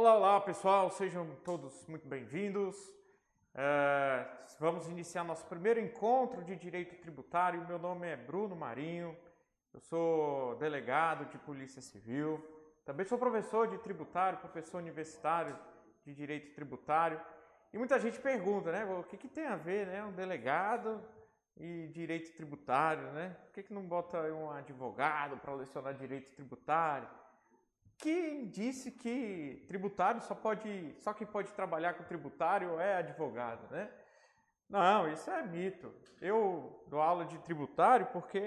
Olá, olá pessoal, sejam todos muito bem-vindos. É, vamos iniciar nosso primeiro encontro de direito tributário. Meu nome é Bruno Marinho, eu sou delegado de Polícia Civil, também sou professor de tributário, professor universitário de direito tributário. E muita gente pergunta, né, o que, que tem a ver, né, um delegado e direito tributário, né? Por que, que não bota um advogado para lecionar direito tributário? Quem disse que tributário só pode, só quem pode trabalhar com tributário é advogado, né? Não, isso é mito. Eu dou aula de tributário porque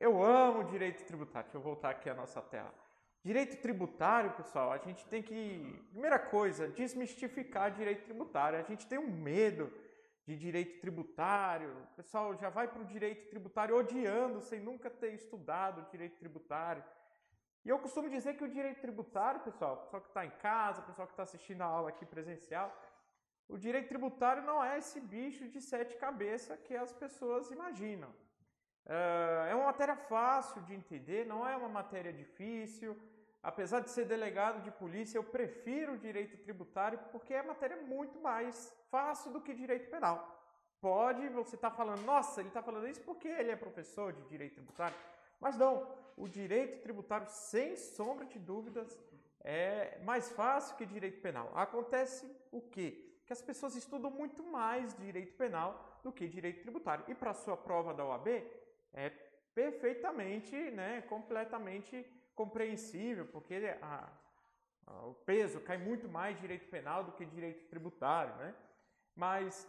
eu amo direito tributário. Deixa eu voltar aqui a nossa tela. Direito tributário, pessoal, a gente tem que, primeira coisa, desmistificar direito tributário. A gente tem um medo de direito tributário. O pessoal já vai para o direito tributário odiando, sem nunca ter estudado direito tributário. E eu costumo dizer que o direito tributário, pessoal, pessoal que está em casa, pessoal que está assistindo a aula aqui presencial, o direito tributário não é esse bicho de sete cabeças que as pessoas imaginam. Eh, é uma matéria fácil de entender, não é uma matéria difícil. Apesar de ser delegado de polícia, eu prefiro o direito tributário porque é matéria muito mais fácil do que direito penal. Pode, você está falando, nossa, ele está falando isso porque ele é professor de direito tributário. Mas não, o direito tributário, sem sombra de dúvidas, é mais fácil que direito penal. Acontece o quê? Que as pessoas estudam muito mais direito penal do que direito tributário. E para sua prova da OAB, é perfeitamente, né, completamente compreensível, porque a, a, o peso cai muito mais direito penal do que direito tributário, né? Mas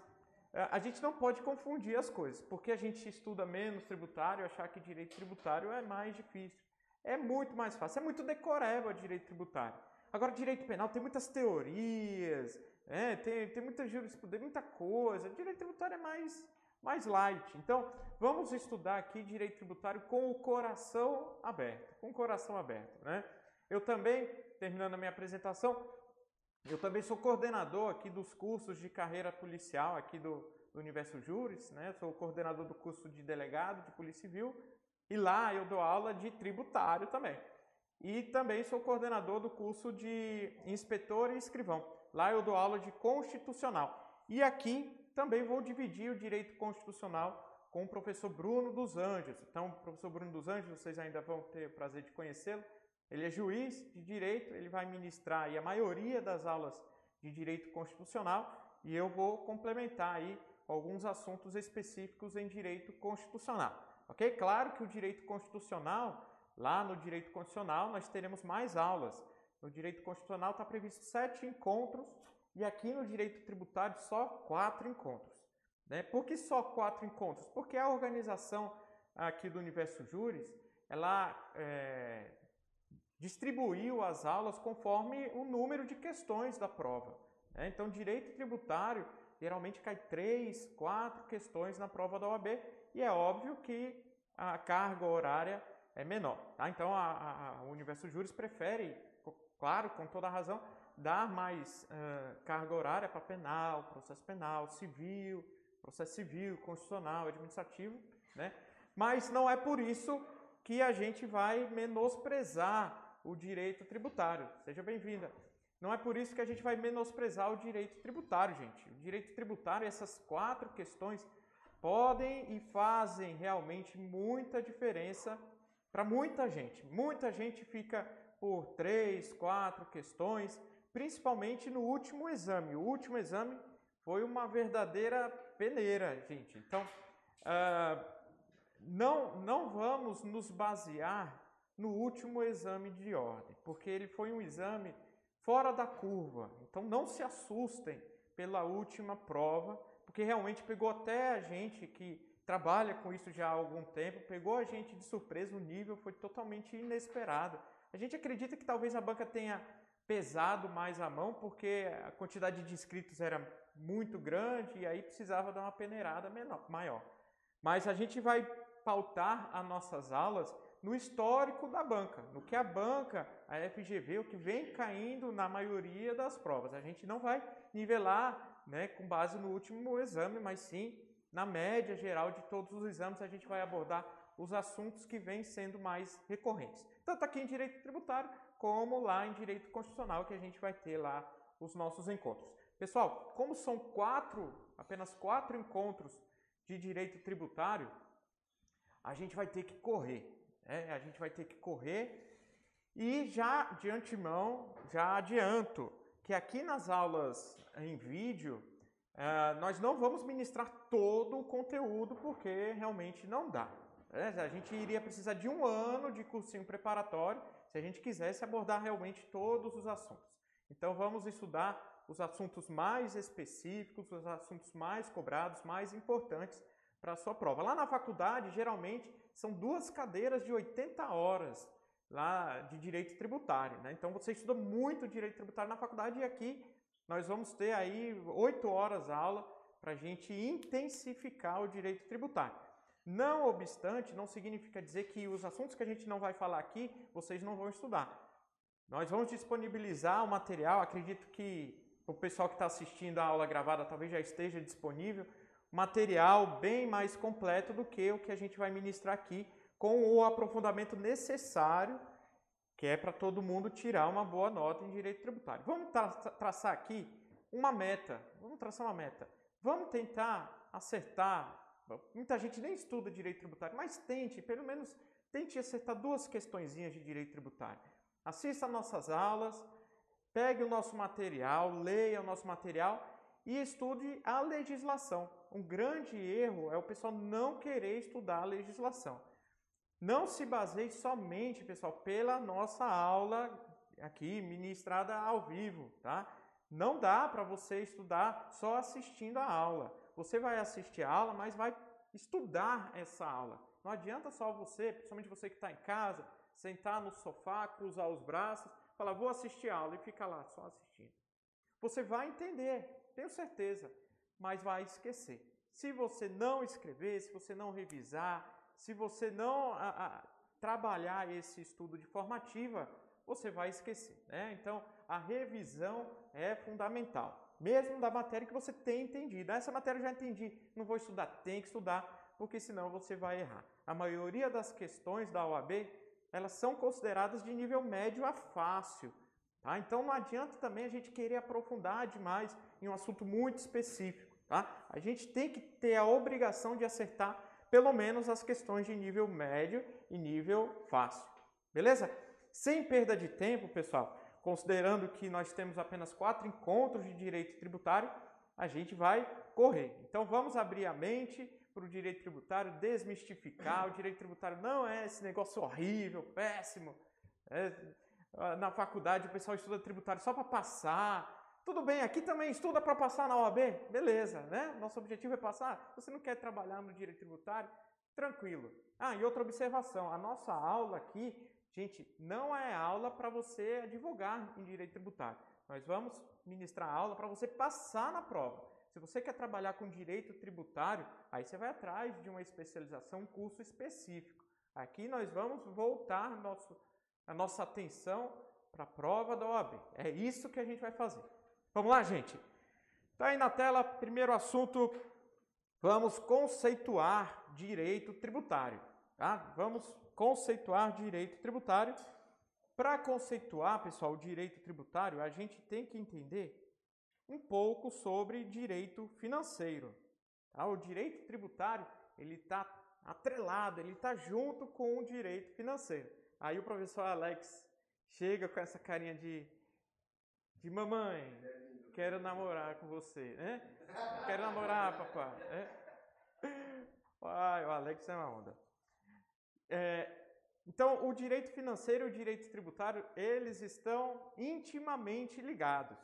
a gente não pode confundir as coisas, porque a gente estuda menos tributário, achar que direito tributário é mais difícil. É muito mais fácil, é muito decoreba direito tributário. Agora, direito penal tem muitas teorias, é, tem, tem muita jurisprudência, muita coisa. Direito tributário é mais, mais light. Então, vamos estudar aqui direito tributário com o coração aberto. Com o coração aberto, né? Eu também, terminando a minha apresentação, eu também sou coordenador aqui dos cursos de carreira policial aqui do, do Universo Júris, né? Sou coordenador do curso de delegado de Polícia Civil e lá eu dou aula de tributário também. E também sou coordenador do curso de inspetor e escrivão. Lá eu dou aula de constitucional. E aqui também vou dividir o direito constitucional com o professor Bruno dos Anjos. Então, professor Bruno dos Anjos, vocês ainda vão ter o prazer de conhecê-lo. Ele é juiz de direito, ele vai ministrar aí a maioria das aulas de direito constitucional e eu vou complementar aí alguns assuntos específicos em direito constitucional. Ok? Claro que o direito constitucional, lá no direito constitucional, nós teremos mais aulas. No direito constitucional está previsto sete encontros e aqui no direito tributário só quatro encontros. Né? Por que só quatro encontros? Porque a organização aqui do Universo Júris, ela é, distribuiu as aulas conforme o número de questões da prova. Né? Então, direito tributário geralmente cai três, quatro questões na prova da OAB e é óbvio que a carga horária é menor. Tá? Então, a, a, a Universo Júris prefere, claro, com toda a razão, dar mais uh, carga horária para penal, processo penal, civil, processo civil, constitucional, administrativo, né? Mas não é por isso que a gente vai menosprezar o direito tributário. Seja bem-vinda. Não é por isso que a gente vai menosprezar o direito tributário, gente. O direito tributário, essas quatro questões, podem e fazem realmente muita diferença para muita gente. Muita gente fica por três, quatro questões, principalmente no último exame. O último exame foi uma verdadeira peneira, gente. Então, uh, não, não vamos nos basear no último exame de ordem, porque ele foi um exame fora da curva. Então não se assustem pela última prova, porque realmente pegou até a gente que trabalha com isso já há algum tempo, pegou a gente de surpresa, o nível foi totalmente inesperado. A gente acredita que talvez a banca tenha pesado mais a mão, porque a quantidade de inscritos era muito grande e aí precisava dar uma peneirada menor, maior. Mas a gente vai pautar as nossas aulas no histórico da banca, no que a banca, a FGV, o que vem caindo na maioria das provas. A gente não vai nivelar né, com base no último exame, mas sim na média geral de todos os exames, a gente vai abordar os assuntos que vêm sendo mais recorrentes. Tanto aqui em direito tributário, como lá em direito constitucional, que a gente vai ter lá os nossos encontros. Pessoal, como são quatro, apenas quatro encontros de direito tributário, a gente vai ter que correr. Né? A gente vai ter que correr e já de antemão, já adianto que aqui nas aulas em vídeo, uh, nós não vamos ministrar todo o conteúdo porque realmente não dá. Né? A gente iria precisar de um ano de cursinho preparatório se a gente quisesse abordar realmente todos os assuntos. Então vamos estudar os assuntos mais específicos, os assuntos mais cobrados, mais importantes para a sua prova. Lá na faculdade, geralmente, são duas cadeiras de 80 horas lá de direito tributário. Né? Então você estuda muito direito tributário na faculdade e aqui nós vamos ter aí oito horas aula para a gente intensificar o direito tributário. Não obstante, não significa dizer que os assuntos que a gente não vai falar aqui, vocês não vão estudar. Nós vamos disponibilizar o material, acredito que o pessoal que está assistindo a aula gravada talvez já esteja disponível, material bem mais completo do que o que a gente vai ministrar aqui, com o aprofundamento necessário, que é para todo mundo tirar uma boa nota em direito tributário. Vamos tra traçar aqui uma meta, vamos traçar uma meta. Vamos tentar acertar Muita gente nem estuda direito tributário, mas tente, pelo menos tente acertar duas questõezinhas de direito tributário. Assista nossas aulas, pegue o nosso material, leia o nosso material e estude a legislação. Um grande erro é o pessoal não querer estudar a legislação. Não se baseie somente, pessoal, pela nossa aula aqui ministrada ao vivo, tá? Não dá para você estudar só assistindo a aula você vai assistir a aula, mas vai estudar essa aula. Não adianta só você, principalmente você que está em casa, sentar no sofá, cruzar os braços, falar, vou assistir a aula e ficar lá só assistindo. Você vai entender, tenho certeza, mas vai esquecer. Se você não escrever, se você não revisar, se você não a, a, trabalhar esse estudo de formativa, você vai esquecer. Né? Então, a revisão é fundamental mesmo da matéria que você tem entendido. Essa matéria eu já entendi, não vou estudar, tem que estudar, porque senão você vai errar. A maioria das questões da OAB, elas são consideradas de nível médio a fácil. Tá? Então não adianta também a gente querer aprofundar demais em um assunto muito específico. Tá? A gente tem que ter a obrigação de acertar pelo menos as questões de nível médio e nível fácil. Beleza? Sem perda de tempo, pessoal, considerando que nós temos apenas quatro encontros de direito tributário, a gente vai correr. Então vamos abrir a mente para o direito tributário, desmistificar. O direito tributário não é esse negócio horrível, péssimo. É, na faculdade o pessoal estuda tributário só para passar. Tudo bem, aqui também estuda para passar na OAB? Beleza, né? Nosso objetivo é passar. Você não quer trabalhar no direito tributário? Tranquilo. Ah, e outra observação: a nossa aula aqui Gente, não é aula para você advogar em direito tributário. Nós vamos ministrar aula para você passar na prova. Se você quer trabalhar com direito tributário, aí você vai atrás de uma especialização, um curso específico. Aqui nós vamos voltar nosso, a nossa atenção para a prova da OAB. É isso que a gente vai fazer. Vamos lá, gente? Está aí na tela, primeiro assunto, vamos conceituar direito tributário. Tá? Vamos conceituar direito tributário. Para conceituar, pessoal, o direito tributário, a gente tem que entender um pouco sobre direito financeiro. Tá? O direito tributário ele está atrelado, ele está junto com o direito financeiro. Aí o professor Alex chega com essa carinha de, de mamãe, quero namorar com você, né? Quero namorar, papai. É? Ai, o Alex é uma onda. É, então, o direito financeiro e o direito tributário, eles estão intimamente ligados.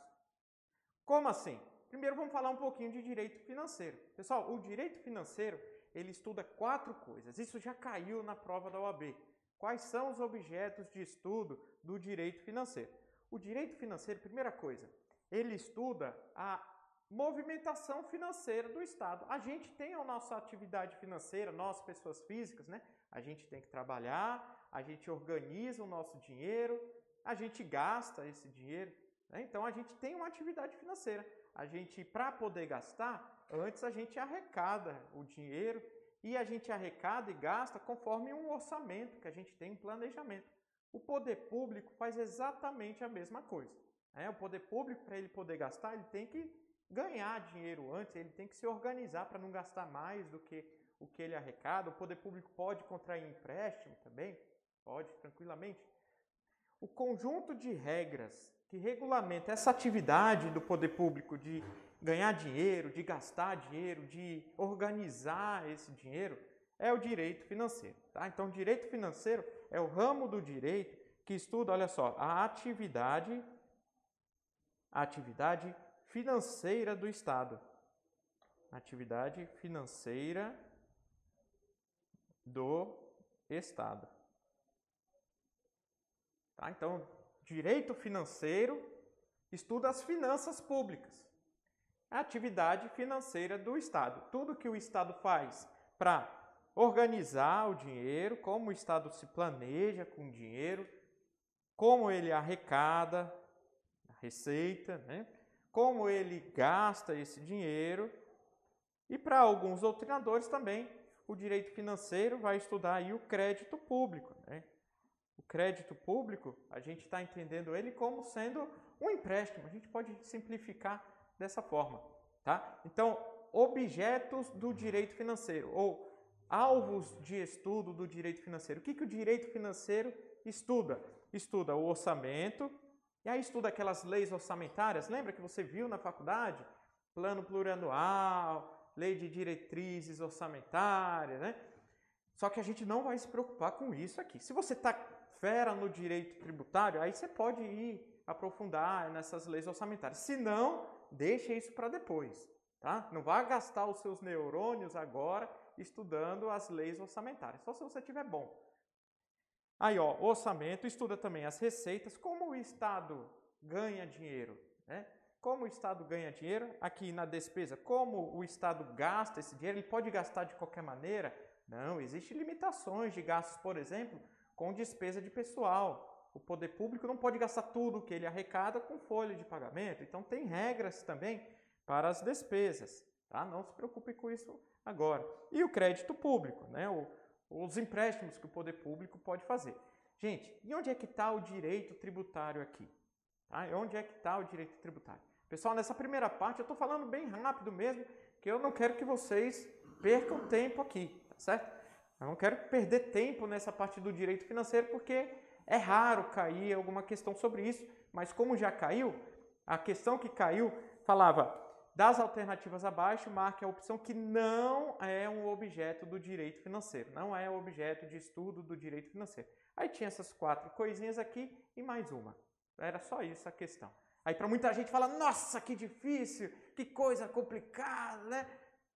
Como assim? Primeiro vamos falar um pouquinho de direito financeiro. Pessoal, o direito financeiro, ele estuda quatro coisas. Isso já caiu na prova da OAB. Quais são os objetos de estudo do direito financeiro? O direito financeiro, primeira coisa, ele estuda a movimentação financeira do Estado. A gente tem a nossa atividade financeira, nós, pessoas físicas, né? A gente tem que trabalhar, a gente organiza o nosso dinheiro, a gente gasta esse dinheiro. Né? Então a gente tem uma atividade financeira. A gente, para poder gastar, antes a gente arrecada o dinheiro e a gente arrecada e gasta conforme um orçamento que a gente tem, um planejamento. O poder público faz exatamente a mesma coisa. Né? O poder público, para ele poder gastar, ele tem que ganhar dinheiro antes, ele tem que se organizar para não gastar mais do que o que ele arrecada. O poder público pode contrair empréstimo também, pode tranquilamente. O conjunto de regras que regulamenta essa atividade do poder público de ganhar dinheiro, de gastar dinheiro, de organizar esse dinheiro, é o direito financeiro. Tá? Então, direito financeiro é o ramo do direito que estuda, olha só, a atividade, a atividade financeira do Estado. Atividade financeira do Estado. Tá? Então, direito financeiro estuda as finanças públicas. A atividade financeira do Estado. Tudo que o Estado faz para organizar o dinheiro, como o Estado se planeja com o dinheiro, como ele arrecada a receita, né? como ele gasta esse dinheiro. E para alguns doutrinadores também, o direito financeiro vai estudar aí o crédito público. Né? O crédito público, a gente está entendendo ele como sendo um empréstimo. A gente pode simplificar dessa forma. Tá? Então, objetos do direito financeiro ou alvos de estudo do direito financeiro. O que, que o direito financeiro estuda? Estuda o orçamento, e aí estuda aquelas leis orçamentárias, lembra que você viu na faculdade? Plano plurianual, lei de diretrizes orçamentárias, né? Só que a gente não vai se preocupar com isso aqui. Se você está fera no direito tributário, aí você pode ir aprofundar nessas leis orçamentárias. Se não, deixa isso para depois, tá? Não vá gastar os seus neurônios agora estudando as leis orçamentárias, só se você tiver bom. Aí, ó, orçamento estuda também as receitas, como o Estado ganha dinheiro, né? Como o Estado ganha dinheiro aqui na despesa, como o Estado gasta esse dinheiro, ele pode gastar de qualquer maneira? Não, existem limitações de gastos, por exemplo, com despesa de pessoal. O poder público não pode gastar tudo que ele arrecada com folha de pagamento. Então tem regras também para as despesas. Tá? Não se preocupe com isso agora. E o crédito público, né? O, os empréstimos que o poder público pode fazer. Gente, e onde é que está o direito tributário aqui? Tá? Onde é que está o direito tributário? Pessoal, nessa primeira parte eu estou falando bem rápido mesmo, que eu não quero que vocês percam tempo aqui, tá certo? Eu não quero perder tempo nessa parte do direito financeiro, porque é raro cair alguma questão sobre isso, mas como já caiu, a questão que caiu falava das alternativas abaixo, marque a opção que não é um objeto do direito financeiro, não é objeto de estudo do direito financeiro. Aí tinha essas quatro coisinhas aqui e mais uma. Era só isso a questão. Aí para muita gente fala, nossa, que difícil, que coisa complicada, né?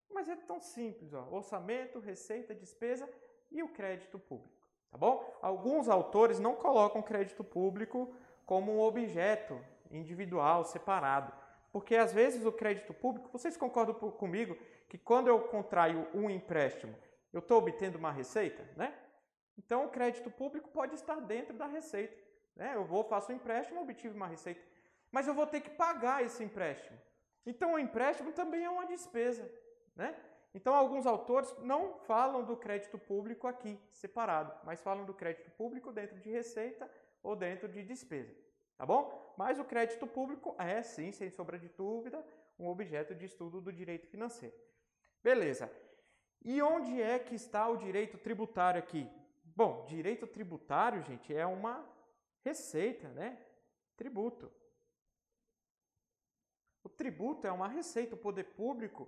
Mas é tão simples, ó. orçamento, receita, despesa e o crédito público, tá bom? Alguns autores não colocam crédito público como um objeto individual, separado. Porque às vezes o crédito público, vocês concordam comigo que quando eu contraio um empréstimo, eu estou obtendo uma receita, né? Então o crédito público pode estar dentro da receita. Né? Eu vou, faço um empréstimo, obtive uma receita. Mas eu vou ter que pagar esse empréstimo. Então o empréstimo também é uma despesa. Né? Então alguns autores não falam do crédito público aqui, separado, mas falam do crédito público dentro de receita ou dentro de despesa. Tá bom? Mas o crédito público é, sim, sem sombra de dúvida, um objeto de estudo do direito financeiro. Beleza. E onde é que está o direito tributário aqui? Bom, direito tributário, gente, é uma receita, né? Tributo. O tributo é uma receita. O poder público,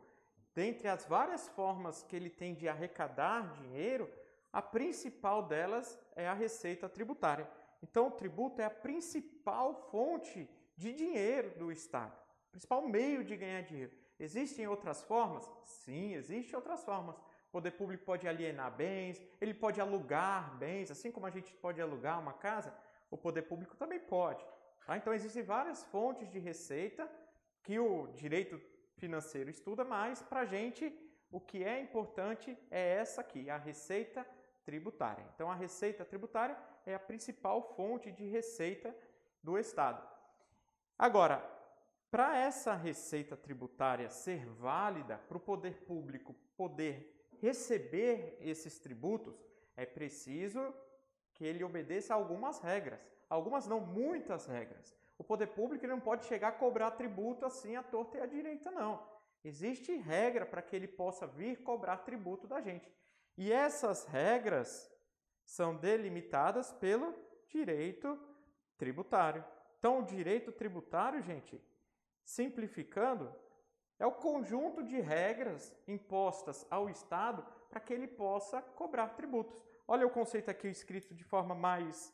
dentre as várias formas que ele tem de arrecadar dinheiro, a principal delas é a receita tributária. Então, o tributo é a principal fonte de dinheiro do Estado, principal meio de ganhar dinheiro. Existem outras formas? Sim, existem outras formas. O poder público pode alienar bens, ele pode alugar bens, assim como a gente pode alugar uma casa, o poder público também pode. Tá? Então, existem várias fontes de receita que o direito financeiro estuda, mas para a gente o que é importante é essa aqui, a receita tributária. Então, a receita tributária é a principal fonte de receita do Estado. Agora, para essa receita tributária ser válida, para o poder público poder receber esses tributos, é preciso que ele obedeça algumas regras. Algumas não, muitas regras. O poder público não pode chegar a cobrar tributo assim à torta e à direita, não. Existe regra para que ele possa vir cobrar tributo da gente. E essas regras são delimitadas pelo direito tributário. Então, o direito tributário, gente, simplificando, é o conjunto de regras impostas ao Estado para que ele possa cobrar tributos. Olha o conceito aqui escrito de forma mais,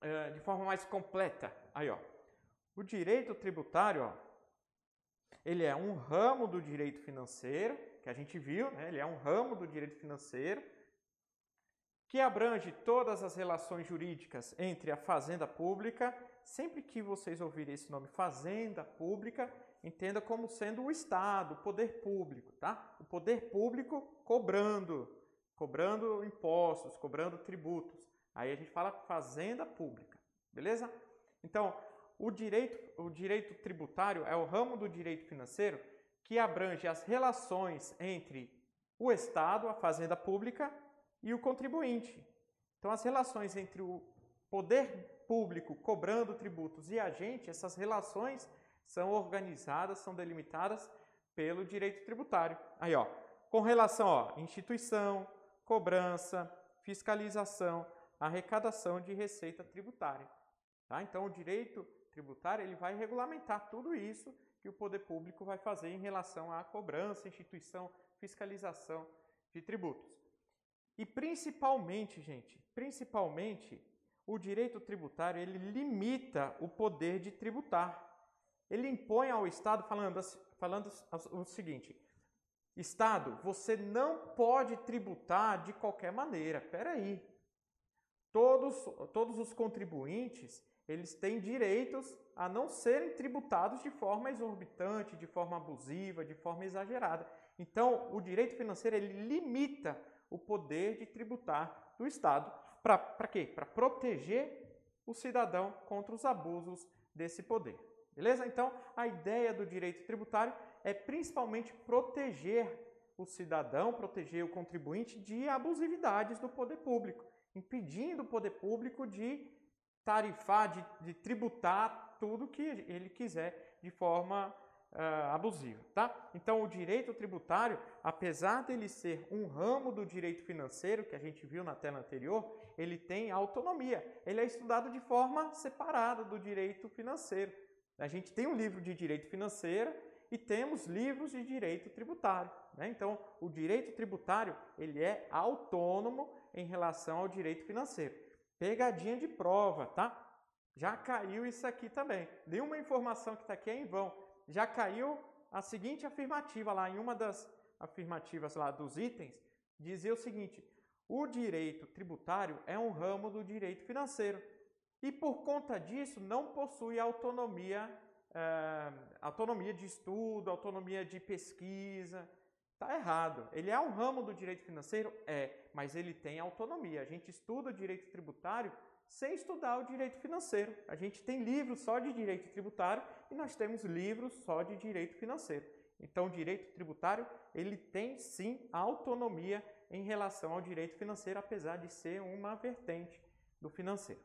é, de forma mais completa. Aí, ó. O direito tributário, ó, ele é um ramo do direito financeiro, que a gente viu, né? ele é um ramo do direito financeiro, que abrange todas as relações jurídicas entre a fazenda pública. Sempre que vocês ouvirem esse nome fazenda pública, entenda como sendo o Estado, o poder público, tá? O poder público cobrando, cobrando impostos, cobrando tributos. Aí a gente fala fazenda pública, beleza? Então, o direito, o direito tributário é o ramo do direito financeiro que abrange as relações entre o Estado, a fazenda pública e o contribuinte. Então, as relações entre o poder público cobrando tributos e a gente, essas relações são organizadas, são delimitadas pelo direito tributário. Aí, ó, com relação a instituição, cobrança, fiscalização, arrecadação de receita tributária. Tá? Então, o direito tributário ele vai regulamentar tudo isso que o poder público vai fazer em relação à cobrança, instituição, fiscalização de tributos. E principalmente, gente, principalmente, o direito tributário ele limita o poder de tributar. Ele impõe ao Estado falando, falando o seguinte: Estado, você não pode tributar de qualquer maneira. Espera aí. Todos, todos os contribuintes eles têm direitos a não serem tributados de forma exorbitante, de forma abusiva, de forma exagerada. Então, o direito financeiro ele limita o poder de tributar do Estado. Para quê? Para proteger o cidadão contra os abusos desse poder. Beleza? Então, a ideia do direito tributário é principalmente proteger o cidadão, proteger o contribuinte de abusividades do poder público, impedindo o poder público de tarifar, de, de tributar tudo que ele quiser de forma uh, abusiva, tá? Então, o direito tributário, apesar dele ser um ramo do direito financeiro, que a gente viu na tela anterior, ele tem autonomia. Ele é estudado de forma separada do direito financeiro. A gente tem um livro de direito financeiro e temos livros de direito tributário. Né? Então, o direito tributário ele é autônomo em relação ao direito financeiro. Pegadinha de prova, tá? Já caiu isso aqui também. Nenhuma informação que está aqui é em vão já caiu a seguinte afirmativa lá, em uma das afirmativas lá dos itens, dizia o seguinte: o direito tributário é um ramo do direito financeiro e por conta disso não possui autonomia, é, autonomia de estudo, autonomia de pesquisa. Está errado. Ele é um ramo do direito financeiro? É, mas ele tem autonomia. A gente estuda o direito tributário sem estudar o direito financeiro. A gente tem livros só de direito tributário e nós temos livros só de direito financeiro. Então, o direito tributário, ele tem sim autonomia em relação ao direito financeiro, apesar de ser uma vertente do financeiro.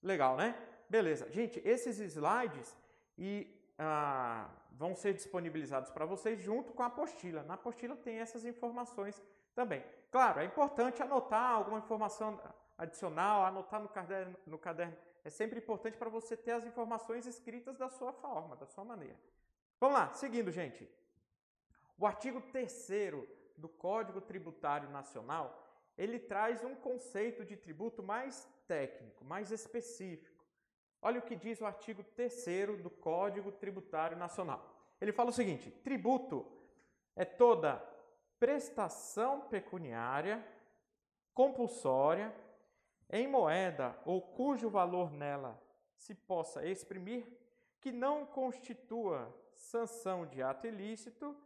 Legal, né? Beleza. Gente, esses slides e, ah, vão ser disponibilizados para vocês junto com a apostila. Na apostila tem essas informações também. Claro, é importante anotar alguma informação adicional, anotar no caderno, no caderno é sempre importante para você ter as informações escritas da sua forma, da sua maneira. Vamos lá, seguindo, gente. O artigo 3 do Código Tributário Nacional, ele traz um conceito de tributo mais técnico, mais específico. Olha o que diz o artigo 3 do Código Tributário Nacional. Ele fala o seguinte: tributo é toda prestação pecuniária compulsória em moeda ou cujo valor nela se possa exprimir, que não constitua sanção de ato ilícito,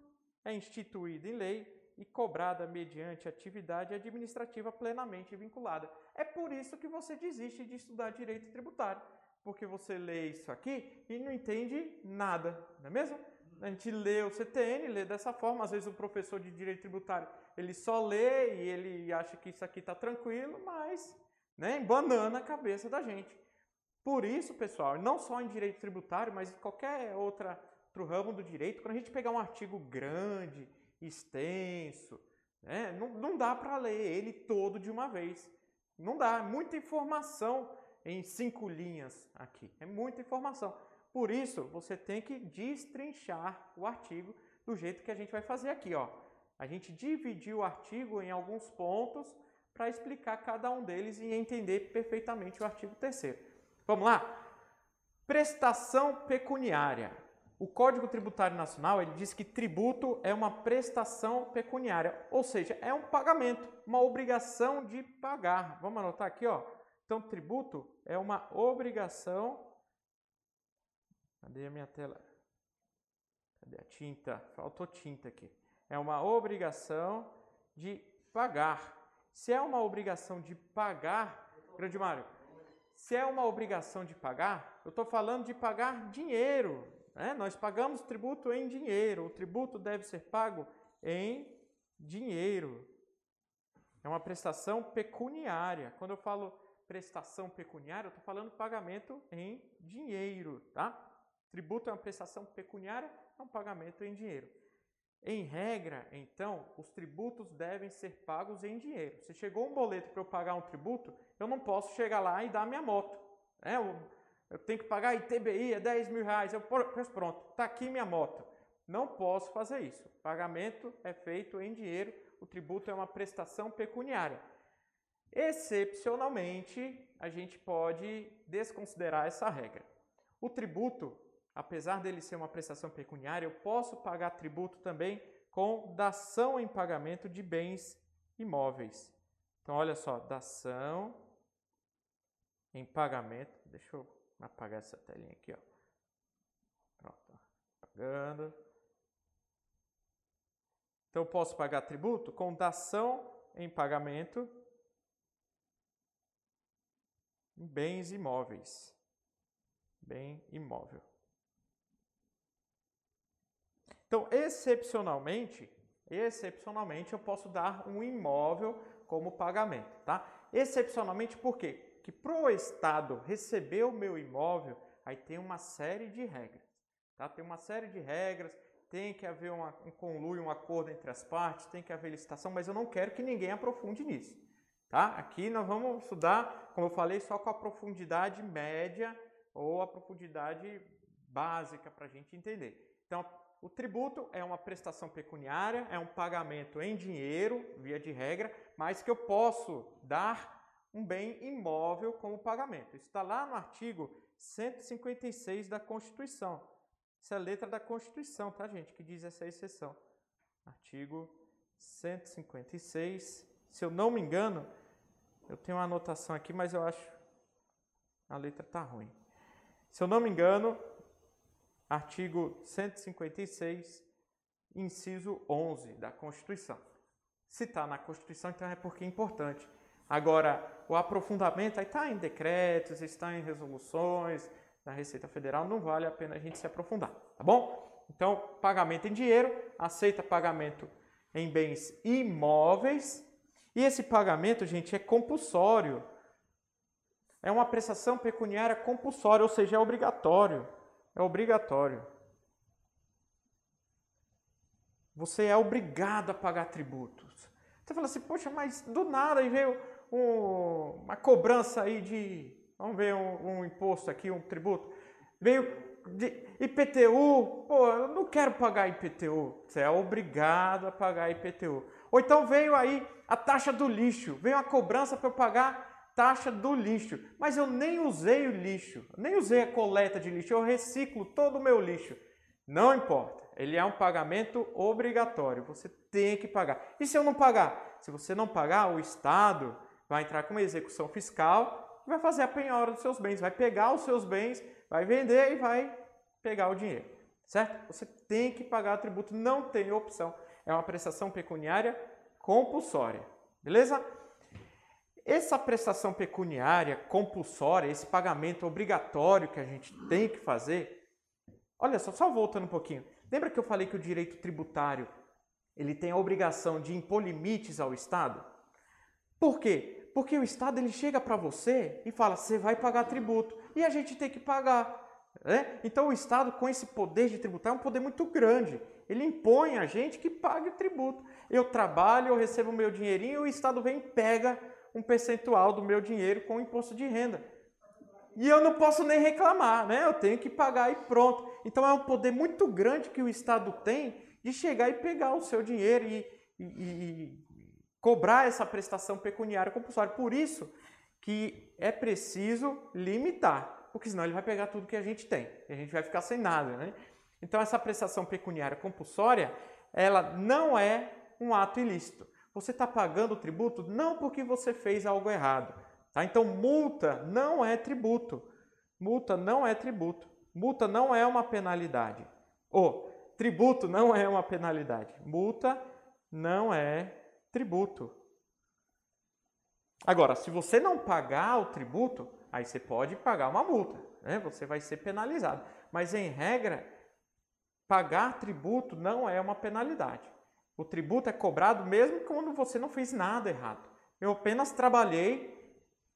é instituída em lei e cobrada mediante atividade administrativa plenamente vinculada. É por isso que você desiste de estudar direito tributário, porque você lê isso aqui e não entende nada, não é mesmo? a gente lê o CTN, lê dessa forma. Às vezes o professor de direito tributário ele só lê e ele acha que isso aqui está tranquilo, mas né, banana a cabeça da gente. Por isso, pessoal, não só em direito tributário, mas em qualquer outra, outro ramo do direito, quando a gente pegar um artigo grande, extenso, né, não, não dá para ler ele todo de uma vez. Não dá, é muita informação em cinco linhas aqui. É muita informação. Por isso, você tem que destrinchar o artigo do jeito que a gente vai fazer aqui. Ó. A gente dividiu o artigo em alguns pontos para explicar cada um deles e entender perfeitamente o artigo 3 Vamos lá? Prestação pecuniária. O Código Tributário Nacional ele diz que tributo é uma prestação pecuniária, ou seja, é um pagamento, uma obrigação de pagar. Vamos anotar aqui, ó. Então, tributo é uma obrigação Cadê a minha tela? Cadê a tinta? Faltou tinta aqui. É uma obrigação de pagar. Se é uma obrigação de pagar, Grande Mário, se é uma obrigação de pagar, eu estou falando de pagar dinheiro. Né? Nós pagamos tributo em dinheiro. O tributo deve ser pago em dinheiro. É uma prestação pecuniária. Quando eu falo prestação pecuniária, eu estou falando pagamento em dinheiro, tá? Tributo é uma prestação pecuniária, é um pagamento em dinheiro. Em regra, então, os tributos devem ser pagos em dinheiro. Se chegou um boleto para eu pagar um tributo, eu não posso chegar lá e dar minha moto. Né? Eu, eu tenho que pagar ITBI, é 10 mil reais. Eu, pronto, está aqui minha moto. Não posso fazer isso. O pagamento é feito em dinheiro, o tributo é uma prestação pecuniária. Excepcionalmente, a gente pode desconsiderar essa regra. O tributo apesar dele ser uma prestação pecuniária, eu posso pagar tributo também com dação em pagamento de bens imóveis. Então, olha só, dação em pagamento. Deixa eu apagar essa telinha aqui, ó. Pronto, apagando. Então, eu posso pagar tributo com dação em pagamento bens imóveis. Bem imóvel. Então, excepcionalmente, excepcionalmente eu posso dar um imóvel como pagamento, tá? Excepcionalmente por quê? Que para o Estado receber o meu imóvel, aí tem uma série de regras, tá? Tem uma série de regras, tem que haver uma, um conluio, um acordo entre as partes, tem que haver licitação, mas eu não quero que ninguém aprofunde nisso, tá? Aqui nós vamos estudar, como eu falei, só com a profundidade média ou a profundidade básica para a gente entender. Então, o tributo é uma prestação pecuniária, é um pagamento em dinheiro, via de regra, mas que eu posso dar um bem imóvel como pagamento. Isso está lá no artigo 156 da Constituição. Isso é a letra da Constituição, tá, gente? Que diz essa exceção. Artigo 156. Se eu não me engano, eu tenho uma anotação aqui, mas eu acho a letra tá ruim. Se eu não me engano, artigo 156, inciso 11 da Constituição. Se está na Constituição, então é porque é importante. Agora, o aprofundamento está em decretos, está em resoluções da Receita Federal, não vale a pena a gente se aprofundar, tá bom? Então, pagamento em dinheiro, aceita pagamento em bens imóveis, e esse pagamento, gente, é compulsório. É uma prestação pecuniária compulsória, ou seja, é obrigatório. É obrigatório. Você é obrigado a pagar tributos. Você fala assim, poxa, mas do nada aí veio um, uma cobrança aí de. Vamos ver um, um, imposto aqui, um tributo. Veio de IPTU. Pô, eu não quero pagar IPTU. Você é obrigado a pagar IPTU. Ou então veio aí a taxa do lixo. Veio a cobrança para eu pagar taxa do lixo. Mas eu nem usei o lixo, nem usei a coleta de lixo, eu reciclo todo o meu lixo. Não importa, ele é um pagamento obrigatório, você tem que pagar. E se eu não pagar? Se você não pagar, o Estado vai entrar com uma execução fiscal e vai fazer a penhora dos seus bens, vai pegar os seus bens, vai vender e vai pegar o dinheiro, certo? Você tem que pagar o tributo, não tem opção. É uma prestação pecuniária compulsória, beleza? Essa prestação pecuniária compulsória, esse pagamento obrigatório que a gente tem que fazer, olha só, só voltando um pouquinho. Lembra que eu falei que o direito tributário ele tem a obrigação de impor limites ao Estado? Por quê? Porque o Estado ele chega para você e fala: você vai pagar tributo e a gente tem que pagar. Né? Então o Estado, com esse poder de tributar, é um poder muito grande. Ele impõe a gente que pague o tributo. Eu trabalho, eu recebo meu dinheirinho e o Estado vem e pega um percentual do meu dinheiro com o imposto de renda. E eu não posso nem reclamar, né? Eu tenho que pagar e pronto. Então é um poder muito grande que o Estado tem de chegar e pegar o seu dinheiro e, e, e cobrar essa prestação pecuniária compulsória. Por isso que é preciso limitar, porque senão ele vai pegar tudo que a gente tem e a gente vai ficar sem nada, né? Então essa prestação pecuniária compulsória, ela não é um ato ilícito. Você está pagando o tributo não porque você fez algo errado. Tá? Então, multa não é tributo. Multa não é tributo. Multa não é uma penalidade. Ou, tributo não é uma penalidade. Multa não é tributo. Agora, se você não pagar o tributo, aí você pode pagar uma multa. Né? Você vai ser penalizado. Mas, em regra, pagar tributo não é uma penalidade. O tributo é cobrado mesmo quando você não fez nada errado. Eu apenas trabalhei,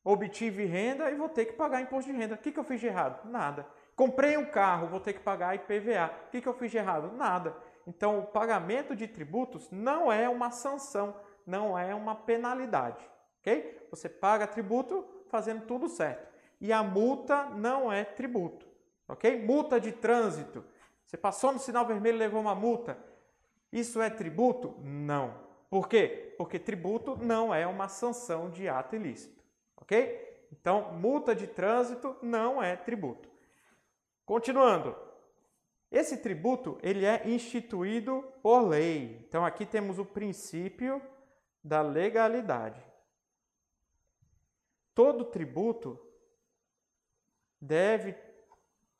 obtive renda e vou ter que pagar imposto de renda. O que, que eu fiz de errado? Nada. Comprei um carro, vou ter que pagar IPVA. O que, que eu fiz de errado? Nada. Então, o pagamento de tributos não é uma sanção, não é uma penalidade. Ok? Você paga tributo fazendo tudo certo. E a multa não é tributo. Ok? Multa de trânsito. Você passou no sinal vermelho e levou uma multa. Isso é tributo? Não. Por quê? Porque tributo não é uma sanção de ato ilícito. Ok? Então, multa de trânsito não é tributo. Continuando. Esse tributo ele é instituído por lei. Então, aqui temos o princípio da legalidade. Todo tributo deve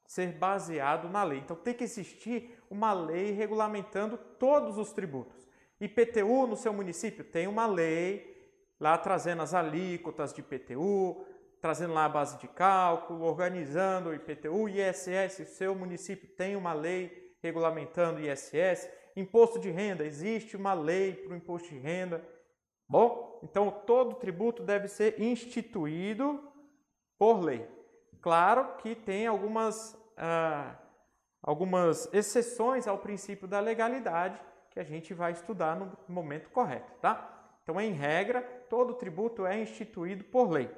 ser baseado na lei. Então tem que existir uma lei regulamentando todos os tributos. IPTU no seu município tem uma lei lá trazendo as alíquotas de IPTU, trazendo lá a base de cálculo, organizando o IPTU, ISS, seu município tem uma lei regulamentando o ISS, imposto de renda, existe uma lei para o imposto de renda. Bom, então todo tributo deve ser instituído por lei. Claro que tem algumas ah, algumas exceções ao princípio da legalidade que a gente vai estudar no momento correto, tá? Então, em regra, todo tributo é instituído por lei,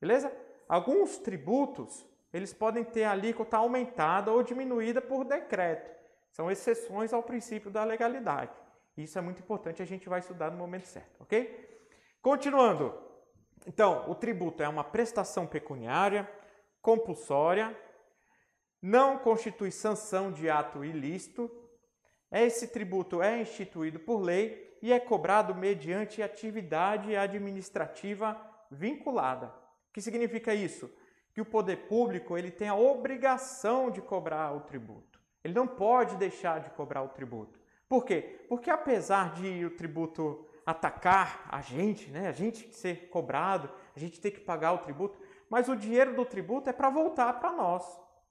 beleza? Alguns tributos, eles podem ter a alíquota aumentada ou diminuída por decreto. São exceções ao princípio da legalidade. Isso é muito importante, a gente vai estudar no momento certo, ok? Continuando. Então, o tributo é uma prestação pecuniária compulsória não constitui sanção de ato ilícito. Esse tributo é instituído por lei e é cobrado mediante atividade administrativa vinculada. O que significa isso? Que o poder público ele tem a obrigação de cobrar o tributo. Ele não pode deixar de cobrar o tributo. Por quê? Porque apesar de o tributo atacar a gente, né, a gente ser cobrado, a gente ter que pagar o tributo, mas o dinheiro do tributo é para voltar para nós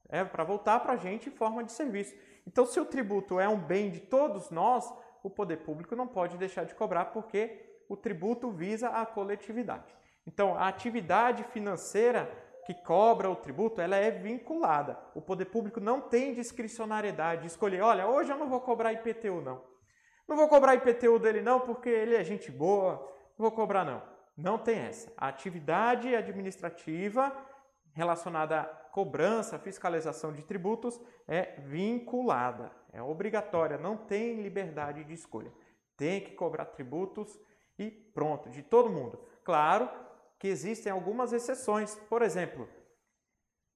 é para voltar para a gente em forma de serviço. Então, se o tributo é um bem de todos nós, o poder público não pode deixar de cobrar porque o tributo visa a coletividade. Então, a atividade financeira que cobra o tributo, ela é vinculada. O poder público não tem discricionariedade de escolher, olha, hoje eu não vou cobrar IPTU não. Não vou cobrar IPTU dele não porque ele é gente boa, não vou cobrar não. Não tem essa. A atividade administrativa relacionada cobrança, fiscalização de tributos é vinculada, é obrigatória, não tem liberdade de escolha. Tem que cobrar tributos e pronto, de todo mundo. Claro que existem algumas exceções. Por exemplo,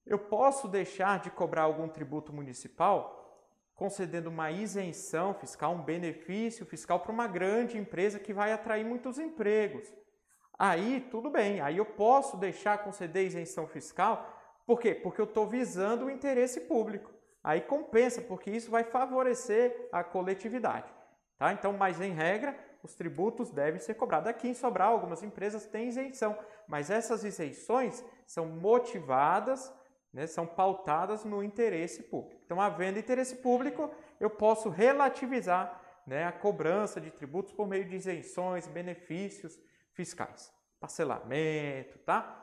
eu posso deixar de cobrar algum tributo municipal concedendo uma isenção fiscal, um benefício fiscal para uma grande empresa que vai atrair muitos empregos. Aí tudo bem, aí eu posso deixar conceder isenção fiscal por quê? Porque eu estou visando o interesse público. Aí compensa, porque isso vai favorecer a coletividade. Tá? Então, mas em regra, os tributos devem ser cobrados. Aqui em Sobral, algumas empresas têm isenção, mas essas isenções são motivadas, né, são pautadas no interesse público. Então, havendo interesse público, eu posso relativizar né, a cobrança de tributos por meio de isenções, benefícios fiscais, parcelamento, tá?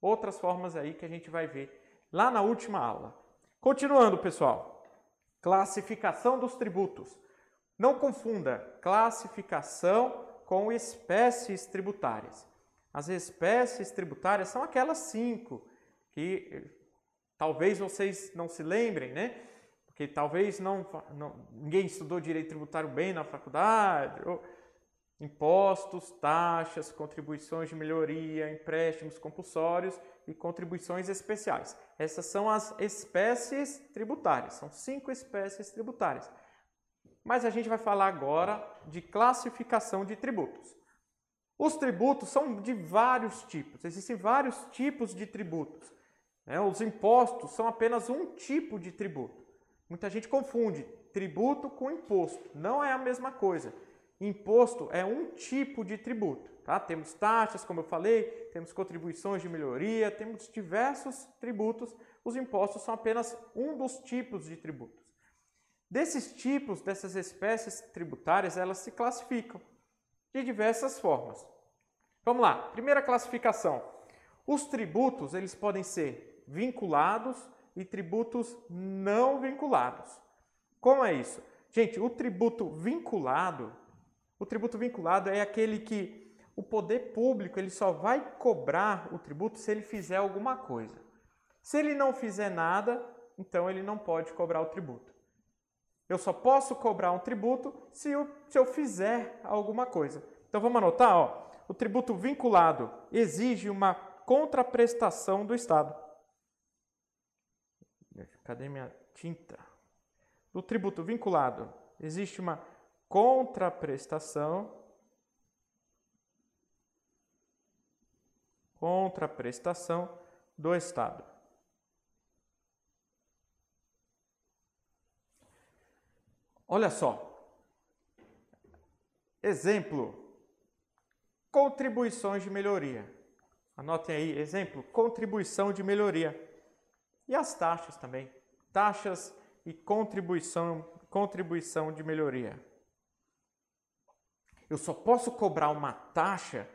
Outras formas aí que a gente vai ver lá na última aula. Continuando, pessoal. Classificação dos tributos. Não confunda classificação com espécies tributárias. As espécies tributárias são aquelas cinco que eh, talvez vocês não se lembrem, né? Porque talvez não, não ninguém estudou direito tributário bem na faculdade. Ou, impostos, taxas, contribuições de melhoria, empréstimos compulsórios e contribuições especiais. Essas são as espécies tributárias, são cinco espécies tributárias. Mas a gente vai falar agora de classificação de tributos. Os tributos são de vários tipos, existem vários tipos de tributos. Né? Os impostos são apenas um tipo de tributo. Muita gente confunde tributo com imposto, não é a mesma coisa. Imposto é um tipo de tributo. Tá? Temos taxas, como eu falei, temos contribuições de melhoria, temos diversos tributos. Os impostos são apenas um dos tipos de tributos. Desses tipos, dessas espécies tributárias, elas se classificam de diversas formas. Vamos lá, primeira classificação. Os tributos, eles podem ser vinculados e tributos não vinculados. Como é isso? Gente, o tributo vinculado, o tributo vinculado é aquele que o poder público ele só vai cobrar o tributo se ele fizer alguma coisa. Se ele não fizer nada, então ele não pode cobrar o tributo. Eu só posso cobrar um tributo se eu, se eu fizer alguma coisa. Então vamos anotar, ó. O tributo vinculado exige uma contraprestação do Estado. Cadê minha tinta? Do tributo vinculado existe uma contraprestação contraprestação do Estado. Olha só. Exemplo: contribuições de melhoria. Anotem aí, exemplo: contribuição de melhoria. E as taxas também. Taxas e contribuição, contribuição de melhoria. Eu só posso cobrar uma taxa,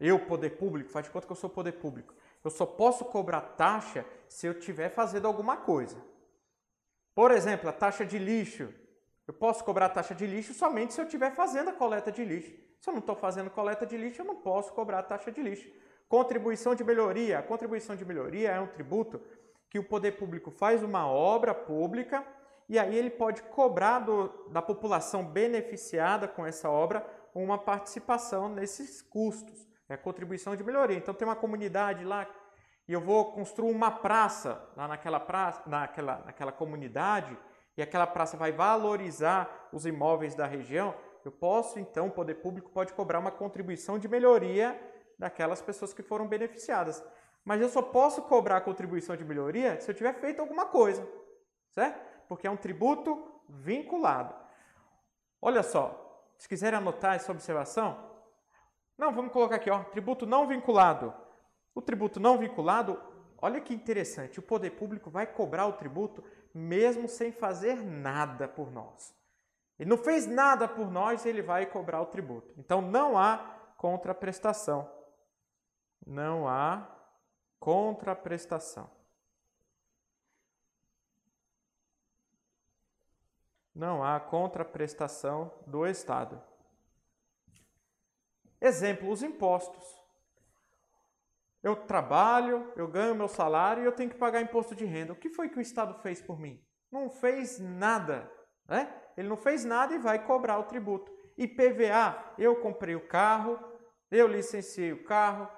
eu, poder público, faz de conta que eu sou poder público. Eu só posso cobrar taxa se eu estiver fazendo alguma coisa. Por exemplo, a taxa de lixo. Eu posso cobrar taxa de lixo somente se eu estiver fazendo a coleta de lixo. Se eu não estou fazendo coleta de lixo, eu não posso cobrar taxa de lixo. Contribuição de melhoria. A contribuição de melhoria é um tributo que o poder público faz uma obra pública e aí ele pode cobrar do, da população beneficiada com essa obra uma participação nesses custos. É a contribuição de melhoria. Então tem uma comunidade lá e eu vou construir uma praça lá naquela praça, naquela, naquela comunidade e aquela praça vai valorizar os imóveis da região, eu posso, então, o poder público pode cobrar uma contribuição de melhoria daquelas pessoas que foram beneficiadas. Mas eu só posso cobrar a contribuição de melhoria se eu tiver feito alguma coisa, certo? Porque é um tributo vinculado. Olha só, se quiserem anotar essa observação, não, vamos colocar aqui, ó, tributo não vinculado. O tributo não vinculado, olha que interessante, o poder público vai cobrar o tributo mesmo sem fazer nada por nós. Ele não fez nada por nós, ele vai cobrar o tributo. Então não há contraprestação. Não há contraprestação. Não há contraprestação do Estado. Exemplo, os impostos. Eu trabalho, eu ganho meu salário e eu tenho que pagar imposto de renda. O que foi que o Estado fez por mim? Não fez nada. Né? Ele não fez nada e vai cobrar o tributo. IPVA, eu comprei o carro, eu licenciei o carro,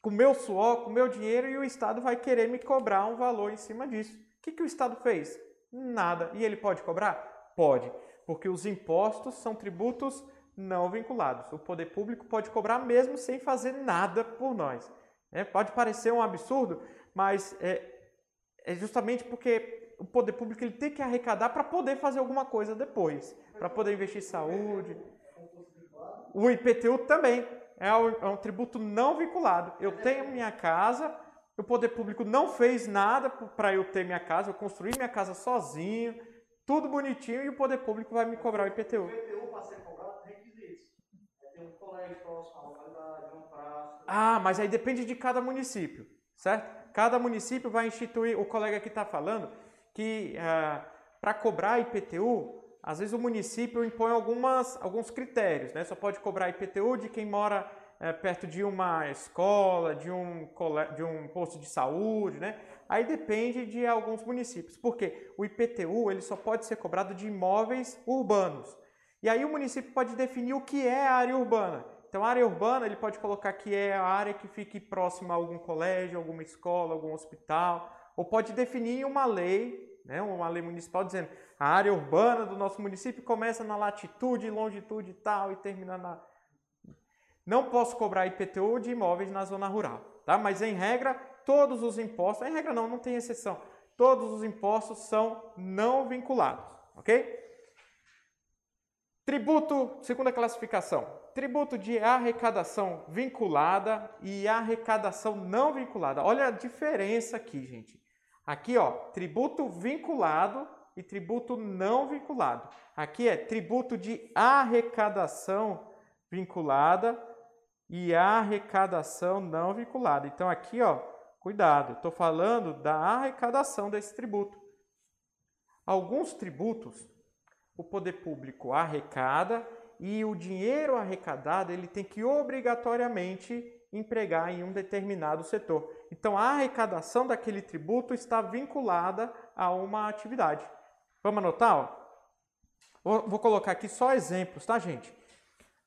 com meu suor, com meu dinheiro, e o Estado vai querer me cobrar um valor em cima disso. O que, que o Estado fez? Nada. E ele pode cobrar? Pode, porque os impostos são tributos não vinculados. O poder público pode cobrar mesmo sem fazer nada por nós. É, pode parecer um absurdo, mas é, é justamente porque o poder público ele tem que arrecadar para poder fazer alguma coisa depois, para poder investir em saúde. O IPTU também é um, é um tributo não vinculado. Eu tenho minha casa, o poder público não fez nada para eu ter minha casa, eu construí minha casa sozinho, tudo bonitinho e o poder público vai me cobrar o IPTU. O IPTU para ser cobrado tem requisitos. Tem um colégio próximo localidade, praça. Ah, mas aí depende de cada município, certo? Cada município vai instituir, o colega que está falando, que ah, para cobrar IPTU, às vezes o município impõe algumas, alguns critérios, né? Só pode cobrar IPTU de quem mora é, perto de uma escola, de um, de um posto de saúde, né? Aí depende de alguns municípios. Porque o IPTU ele só pode ser cobrado de imóveis urbanos. E aí o município pode definir o que é a área urbana. Então, a área urbana ele pode colocar que é a área que fique próxima a algum colégio, alguma escola, algum hospital, ou pode definir uma lei, né, uma lei municipal dizendo a área urbana do nosso município começa na latitude, longitude tal e termina na não posso cobrar IPTU de imóveis na zona rural, tá? Mas em regra, todos os impostos, em regra não, não tem exceção. Todos os impostos são não vinculados, ok? Tributo, segunda classificação. Tributo de arrecadação vinculada e arrecadação não vinculada. Olha a diferença aqui, gente. Aqui, ó, tributo vinculado e tributo não vinculado. Aqui é tributo de arrecadação vinculada e arrecadação não vinculada. Então aqui, ó, cuidado, estou falando da arrecadação desse tributo. Alguns tributos o poder público arrecada e o dinheiro arrecadado ele tem que obrigatoriamente empregar em um determinado setor. Então a arrecadação daquele tributo está vinculada a uma atividade. Vamos anotar? Ó? Vou colocar aqui só exemplos, tá, gente?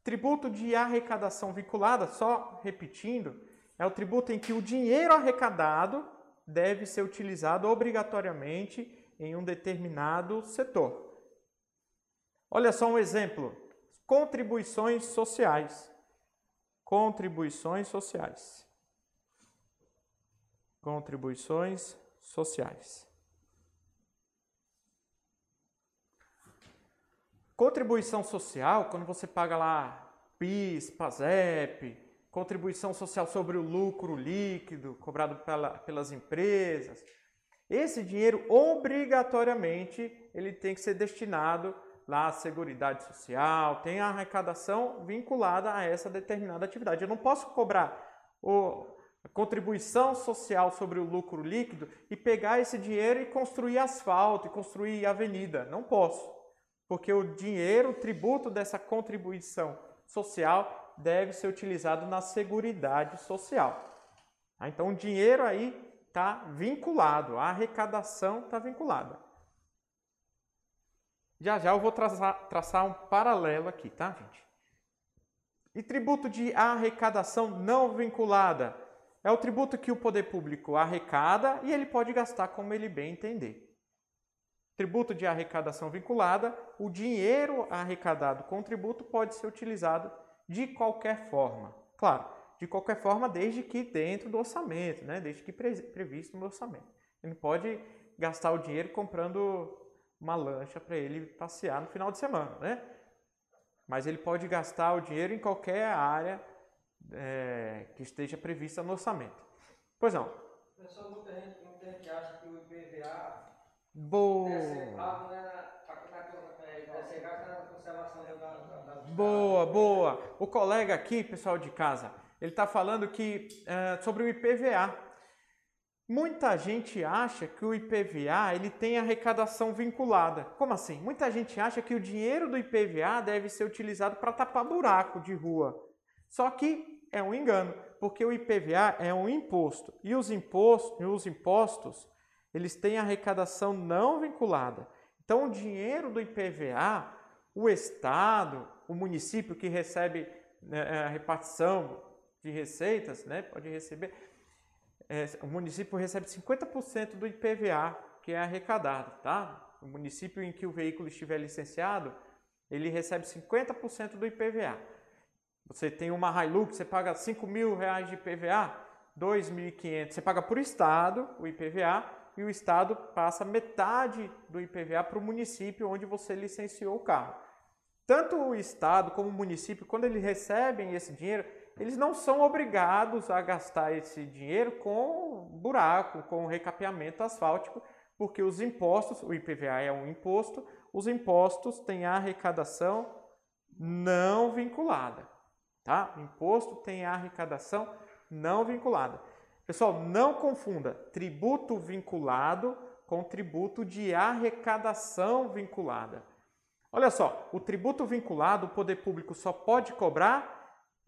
Tributo de arrecadação vinculada, só repetindo, é o tributo em que o dinheiro arrecadado deve ser utilizado obrigatoriamente em um determinado setor. Olha só um exemplo: contribuições sociais. Contribuições sociais. Contribuições sociais. Contribuição social, quando você paga lá PIS, PASEP, contribuição social sobre o lucro líquido cobrado pela, pelas empresas, esse dinheiro obrigatoriamente ele tem que ser destinado lá à Seguridade Social, tem a arrecadação vinculada a essa determinada atividade. Eu não posso cobrar o, a contribuição social sobre o lucro líquido e pegar esse dinheiro e construir asfalto e construir avenida. Não posso porque o dinheiro, o tributo dessa contribuição social deve ser utilizado na Seguridade Social. Ah, então, o dinheiro aí está vinculado, a arrecadação está vinculada. Já já eu vou traçar, traçar um paralelo aqui, tá, gente? E tributo de arrecadação não vinculada é o tributo que o poder público arrecada e ele pode gastar como ele bem entender tributo de arrecadação vinculada, o dinheiro arrecadado com tributo pode ser utilizado de qualquer forma. Claro, de qualquer forma, desde que dentro do orçamento, né? desde que previsto no orçamento. Ele pode gastar o dinheiro comprando uma lancha para ele passear no final de semana, né? Mas ele pode gastar o dinheiro em qualquer área é, que esteja prevista no orçamento. Pois não. Pessoal, muita gente, muita gente acha que o IPVA Boa. Boa, boa. O colega aqui, pessoal de casa, ele está falando que é, sobre o IPVA. Muita gente acha que o IPVA ele tem arrecadação vinculada. Como assim? Muita gente acha que o dinheiro do IPVA deve ser utilizado para tapar buraco de rua. Só que é um engano, porque o IPVA é um imposto e os impostos, os impostos eles têm arrecadação não vinculada. Então, o dinheiro do IPVA, o Estado, o município que recebe né, a repartição de receitas, né, pode receber, é, o município recebe 50% do IPVA que é arrecadado, tá? O município em que o veículo estiver licenciado, ele recebe 50% do IPVA. Você tem uma Hilux, você paga 5 mil reais de IPVA, 2.500, você paga por estado o IPVA, e o Estado passa metade do IPVA para o município onde você licenciou o carro. Tanto o Estado como o município, quando eles recebem esse dinheiro, eles não são obrigados a gastar esse dinheiro com buraco, com recapeamento asfáltico, porque os impostos, o IPVA é um imposto, os impostos têm arrecadação não vinculada, tá? Imposto tem arrecadação não vinculada. Pessoal, não confunda tributo vinculado com tributo de arrecadação vinculada. Olha só, o tributo vinculado, o poder público só pode cobrar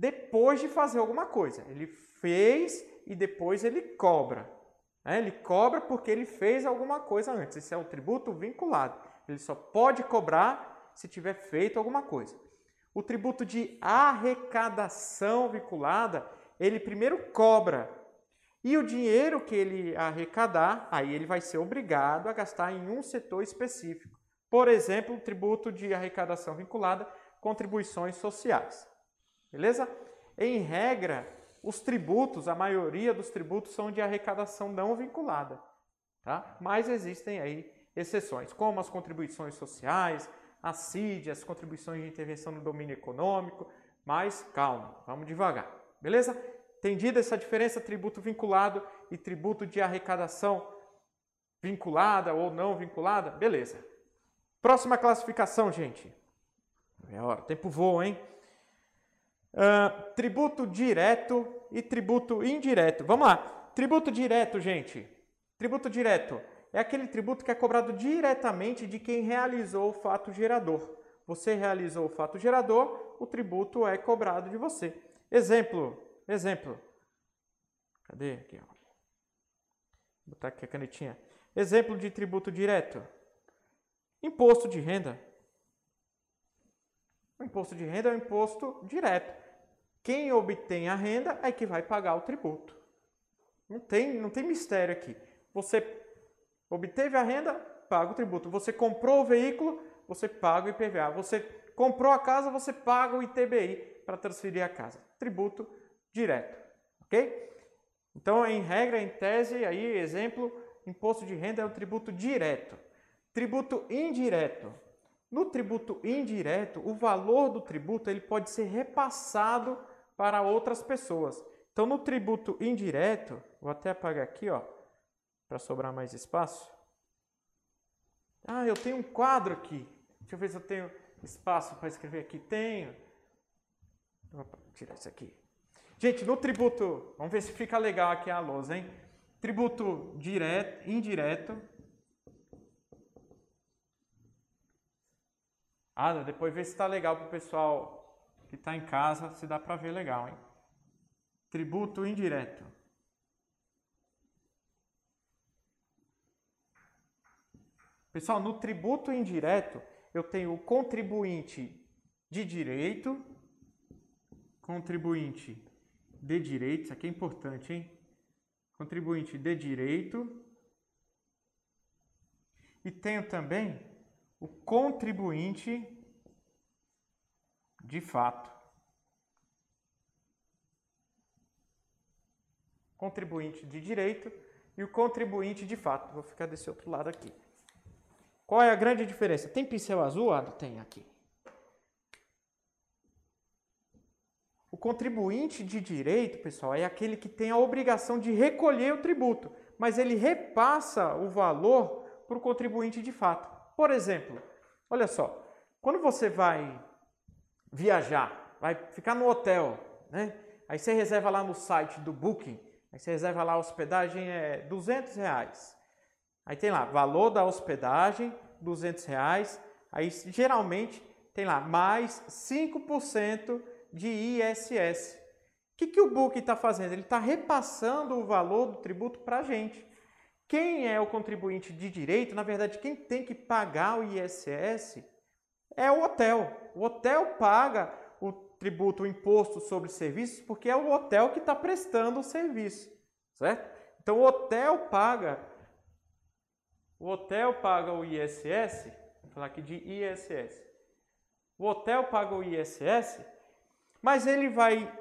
depois de fazer alguma coisa. Ele fez e depois ele cobra. Né? Ele cobra porque ele fez alguma coisa antes. Esse é o tributo vinculado. Ele só pode cobrar se tiver feito alguma coisa. O tributo de arrecadação vinculada, ele primeiro cobra e o dinheiro que ele arrecadar, aí ele vai ser obrigado a gastar em um setor específico. Por exemplo, o tributo de arrecadação vinculada, contribuições sociais. Beleza? Em regra, os tributos, a maioria dos tributos são de arrecadação não vinculada, tá? Mas existem aí exceções, como as contribuições sociais, a CID, as contribuições de intervenção no domínio econômico, mas calma, vamos devagar. Beleza? Entendida essa diferença tributo vinculado e tributo de arrecadação vinculada ou não vinculada? Beleza. Próxima classificação, gente. É hora, tempo voa, hein? Uh, tributo direto e tributo indireto. Vamos lá. Tributo direto, gente. Tributo direto é aquele tributo que é cobrado diretamente de quem realizou o fato gerador. Você realizou o fato gerador, o tributo é cobrado de você. Exemplo: Exemplo. Cadê? Aqui, ó. Vou botar aqui a canetinha. Exemplo de tributo direto. Imposto de renda. O imposto de renda é um imposto direto. Quem obtém a renda é que vai pagar o tributo. Não tem, não tem mistério aqui. Você obteve a renda, paga o tributo. Você comprou o veículo, você paga o IPVA. Você comprou a casa, você paga o ITBI para transferir a casa. Tributo direto, ok? Então, em regra, em tese, aí, exemplo, imposto de renda é um tributo direto. Tributo indireto. No tributo indireto, o valor do tributo ele pode ser repassado para outras pessoas. Então, no tributo indireto, vou até apagar aqui, ó, para sobrar mais espaço. Ah, eu tenho um quadro aqui. Deixa eu ver se eu tenho espaço para escrever aqui. Tenho. Vou tirar isso aqui. Gente, no tributo, vamos ver se fica legal aqui a lousa, hein? Tributo direto, indireto. Ah, depois vê se está legal para o pessoal que está em casa, se dá para ver legal, hein? Tributo indireto. Pessoal, no tributo indireto, eu tenho o contribuinte de direito, contribuinte de direito, isso aqui é importante, hein? Contribuinte de direito. E tenho também o contribuinte de fato. Contribuinte de direito e o contribuinte de fato. Vou ficar desse outro lado aqui. Qual é a grande diferença? Tem pincel azul? Ah, tem aqui. O contribuinte de direito, pessoal, é aquele que tem a obrigação de recolher o tributo, mas ele repassa o valor para o contribuinte de fato. Por exemplo, olha só, quando você vai viajar, vai ficar no hotel, né? Aí você reserva lá no site do Booking, aí você reserva lá a hospedagem é 200 reais. Aí tem lá, valor da hospedagem, 200 reais. Aí geralmente tem lá mais 5% de ISS. O que, que o Book está fazendo? Ele está repassando o valor do tributo para a gente. Quem é o contribuinte de direito, na verdade, quem tem que pagar o ISS é o hotel. O hotel paga o tributo, o imposto sobre serviços, porque é o hotel que está prestando o serviço, certo? Então o hotel paga, o hotel paga o ISS, vou falar aqui de ISS. O hotel paga o ISS mas ele vai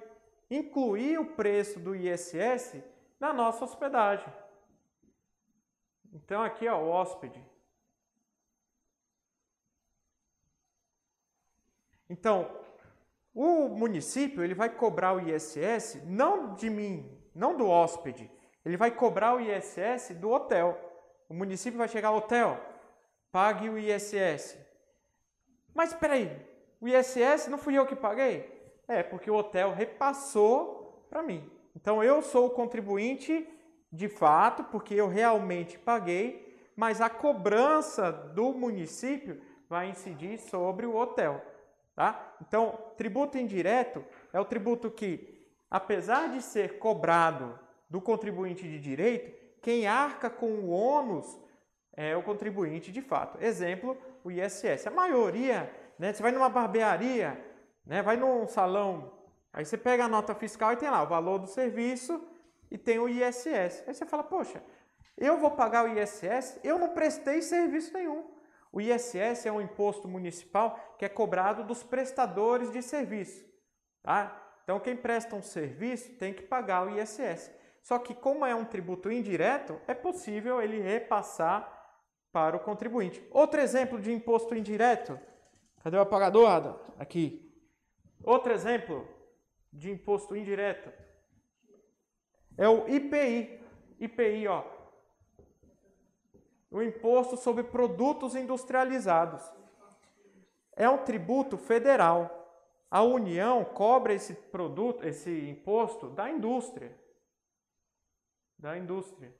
incluir o preço do ISS na nossa hospedagem. Então aqui ó, o hóspede. Então, o município ele vai cobrar o ISS não de mim, não do hóspede. Ele vai cobrar o ISS do hotel. o município vai chegar ao hotel, pague o ISS. Mas espera aí, o ISS não fui eu que paguei? É, porque o hotel repassou para mim. Então eu sou o contribuinte de fato, porque eu realmente paguei, mas a cobrança do município vai incidir sobre o hotel. Tá? Então, tributo indireto é o tributo que, apesar de ser cobrado do contribuinte de direito, quem arca com o ônus é o contribuinte de fato. Exemplo, o ISS. A maioria, né, você vai numa barbearia, né, vai num salão, aí você pega a nota fiscal e tem lá o valor do serviço e tem o ISS. Aí você fala, poxa, eu vou pagar o ISS, eu não prestei serviço nenhum. O ISS é um imposto municipal que é cobrado dos prestadores de serviço. Tá? Então, quem presta um serviço tem que pagar o ISS. Só que, como é um tributo indireto, é possível ele repassar para o contribuinte. Outro exemplo de imposto indireto. Cadê o apagador, Ada? Aqui. Outro exemplo de imposto indireto é o IPI. IPI, ó. O imposto sobre produtos industrializados. É um tributo federal. A União cobra esse produto, esse imposto da indústria. Da indústria.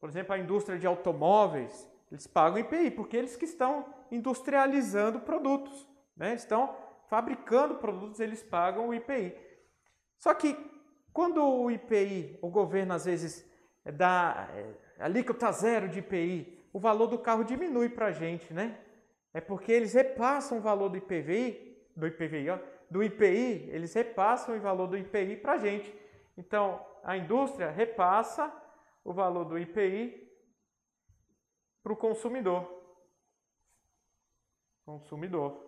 Por exemplo, a indústria de automóveis, eles pagam IPI, porque eles que estão industrializando produtos, né? estão fabricando produtos, eles pagam o IPI. Só que quando o IPI, o governo às vezes dá é, alíquota zero de IPI, o valor do carro diminui para a gente, né? É porque eles repassam o valor do IPVI, do IPVI, ó, do IPI, eles repassam o valor do IPI para a gente. Então, a indústria repassa o valor do IPI para o consumidor. Consumidor.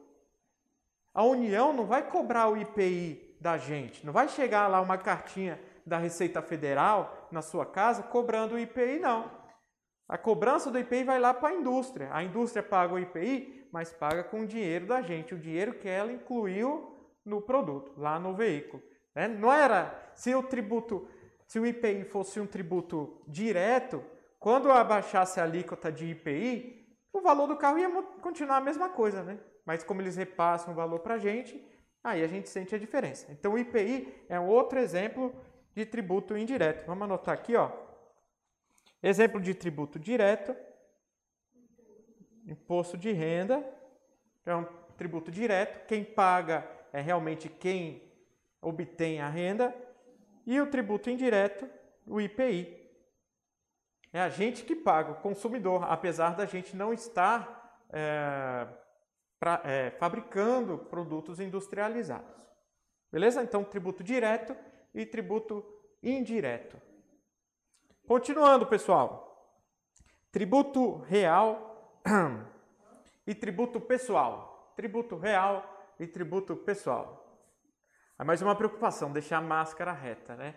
A União não vai cobrar o IPI da gente, não vai chegar lá uma cartinha da Receita Federal na sua casa cobrando o IPI, não. A cobrança do IPI vai lá para a indústria. A indústria paga o IPI, mas paga com o dinheiro da gente, o dinheiro que ela incluiu no produto, lá no veículo. Né? Não era se o tributo se o IPI fosse um tributo direto, quando abaixasse a alíquota de IPI, o valor do carro ia continuar a mesma coisa, né? Mas como eles repassam o valor para a gente, aí a gente sente a diferença. Então o IPI é um outro exemplo de tributo indireto. Vamos anotar aqui, ó. Exemplo de tributo direto, imposto de renda, é um tributo direto. Quem paga é realmente quem obtém a renda. E o tributo indireto, o IPI. É a gente que paga, o consumidor, apesar da gente não estar é, pra, é, fabricando produtos industrializados. Beleza? Então, tributo direto e tributo indireto. Continuando, pessoal. Tributo real e tributo pessoal. Tributo real e tributo pessoal. É mais uma preocupação, deixar a máscara reta, né?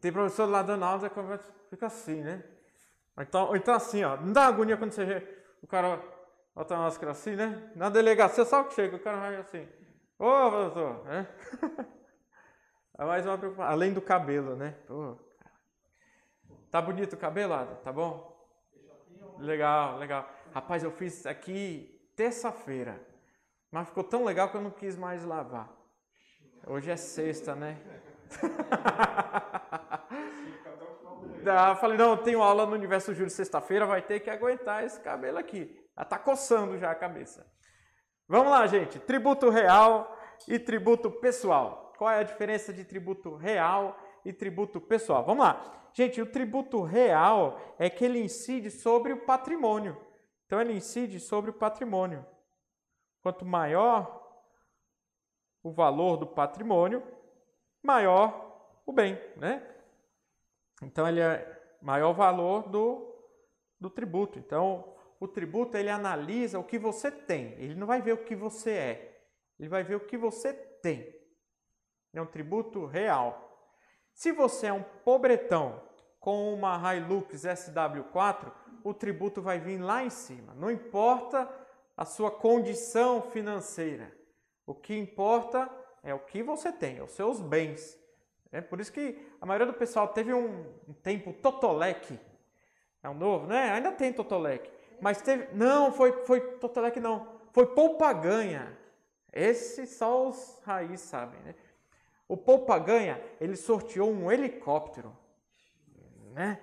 Tem professor lá dando aula, fica assim, né? Então, então assim, ó, não dá agonia quando você o cara bota a máscara assim, né? Na delegacia, sabe o que chega? O cara vai assim, ô professor, né? Mais uma preocupação, além do cabelo, né? Pô, tá bonito o cabelo, Ada? Tá bom? Legal, legal. Rapaz, eu fiz aqui terça-feira, mas ficou tão legal que eu não quis mais lavar. Hoje é sexta, né? ah, falei, não, tenho aula no Universo Júlio sexta-feira, vai ter que aguentar esse cabelo aqui. Já tá coçando já a cabeça. Vamos lá, gente. Tributo real e tributo pessoal. Qual é a diferença de tributo real e tributo pessoal? Vamos lá. Gente, o tributo real é que ele incide sobre o patrimônio. Então, ele incide sobre o patrimônio. Quanto maior o valor do patrimônio, maior o bem, né? Então ele é maior valor do, do tributo. Então o tributo ele analisa o que você tem. Ele não vai ver o que você é. Ele vai ver o que você tem. É um tributo real. Se você é um pobretão com uma Hilux SW4, o tributo vai vir lá em cima. Não importa a sua condição financeira. O que importa é o que você tem, os seus bens. É por isso que a maioria do pessoal teve um, um tempo totoleque, É um novo, né? Ainda tem Totolec. Mas teve. Não, foi, foi Totolec não. Foi Poupa Ganha. Esse só os raízes sabem, né? O Poupa Ganha, ele sorteou um helicóptero. Né?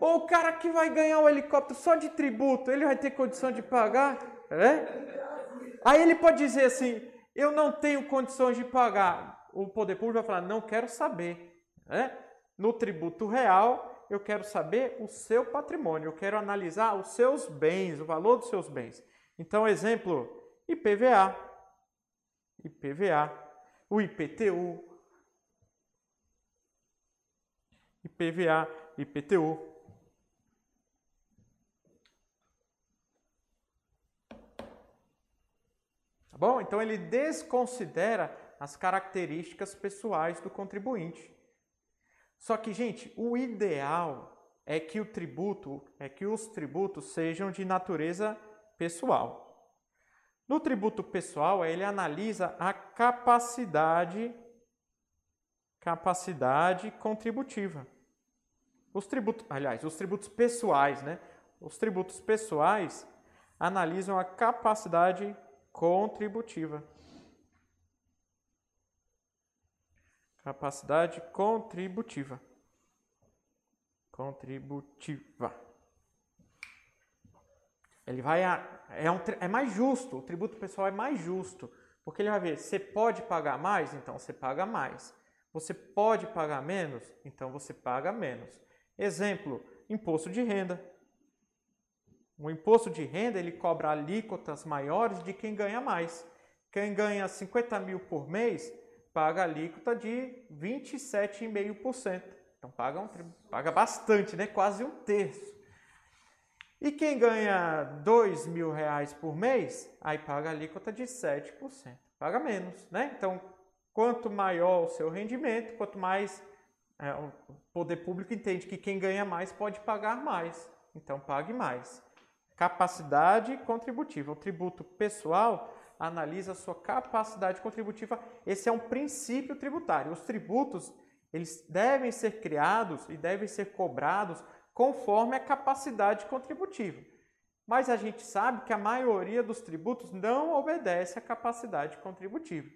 Ou o cara que vai ganhar o helicóptero só de tributo, ele vai ter condição de pagar? Né? Aí ele pode dizer assim: eu não tenho condições de pagar. O poder público vai falar: não quero saber. Né? No tributo real, eu quero saber o seu patrimônio, eu quero analisar os seus bens, o valor dos seus bens. Então, exemplo, IPVA, IPVA, o IPTU, IPVA, IPTU. Tá bom? Então ele desconsidera as características pessoais do contribuinte. Só que, gente, o ideal é que o tributo, é que os tributos sejam de natureza pessoal. No tributo pessoal, ele analisa a capacidade capacidade contributiva. Os tributos, aliás, os tributos pessoais, né? Os tributos pessoais analisam a capacidade contributiva. Capacidade contributiva. Contributiva. Ele vai a, é, um, é mais justo, o tributo pessoal é mais justo, porque ele vai ver, você pode pagar mais, então você paga mais. Você pode pagar menos, então você paga menos. Exemplo, imposto de renda. O imposto de renda ele cobra alíquotas maiores de quem ganha mais. Quem ganha 50 mil por mês paga alíquota de 27,5%. Então paga, um, paga bastante, né? quase um terço. E quem ganha 2 mil reais por mês, aí paga alíquota de 7%. Paga menos, né? Então, quanto maior o seu rendimento, quanto mais é, o poder público entende que quem ganha mais pode pagar mais. Então, pague mais. Capacidade contributiva. O tributo pessoal analisa a sua capacidade contributiva. Esse é um princípio tributário. Os tributos eles devem ser criados e devem ser cobrados conforme a capacidade contributiva. Mas a gente sabe que a maioria dos tributos não obedece à capacidade contributiva.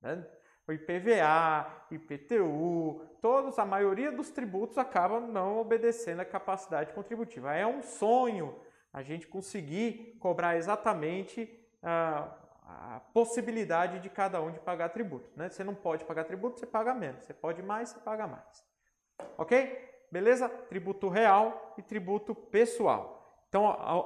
Né? O IPVA, IPTU, todos, a maioria dos tributos acabam não obedecendo à capacidade contributiva. É um sonho a gente conseguir cobrar exatamente uh, a possibilidade de cada um de pagar tributo. Né? Você não pode pagar tributo, você paga menos. Você pode mais, você paga mais. Ok? Beleza? Tributo real e tributo pessoal. Então, a,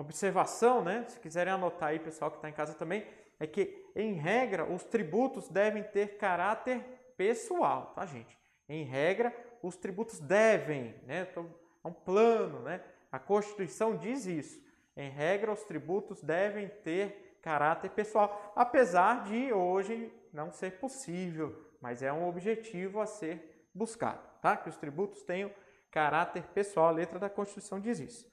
observação, né? Se quiserem anotar aí, pessoal que está em casa também, é que, em regra, os tributos devem ter caráter pessoal, tá, gente? Em regra, os tributos devem, né? Então, é um plano, né? A Constituição diz isso. Em regra, os tributos devem ter caráter pessoal, apesar de hoje não ser possível, mas é um objetivo a ser buscado, tá? Que os tributos tenham caráter pessoal, a letra da Constituição diz isso.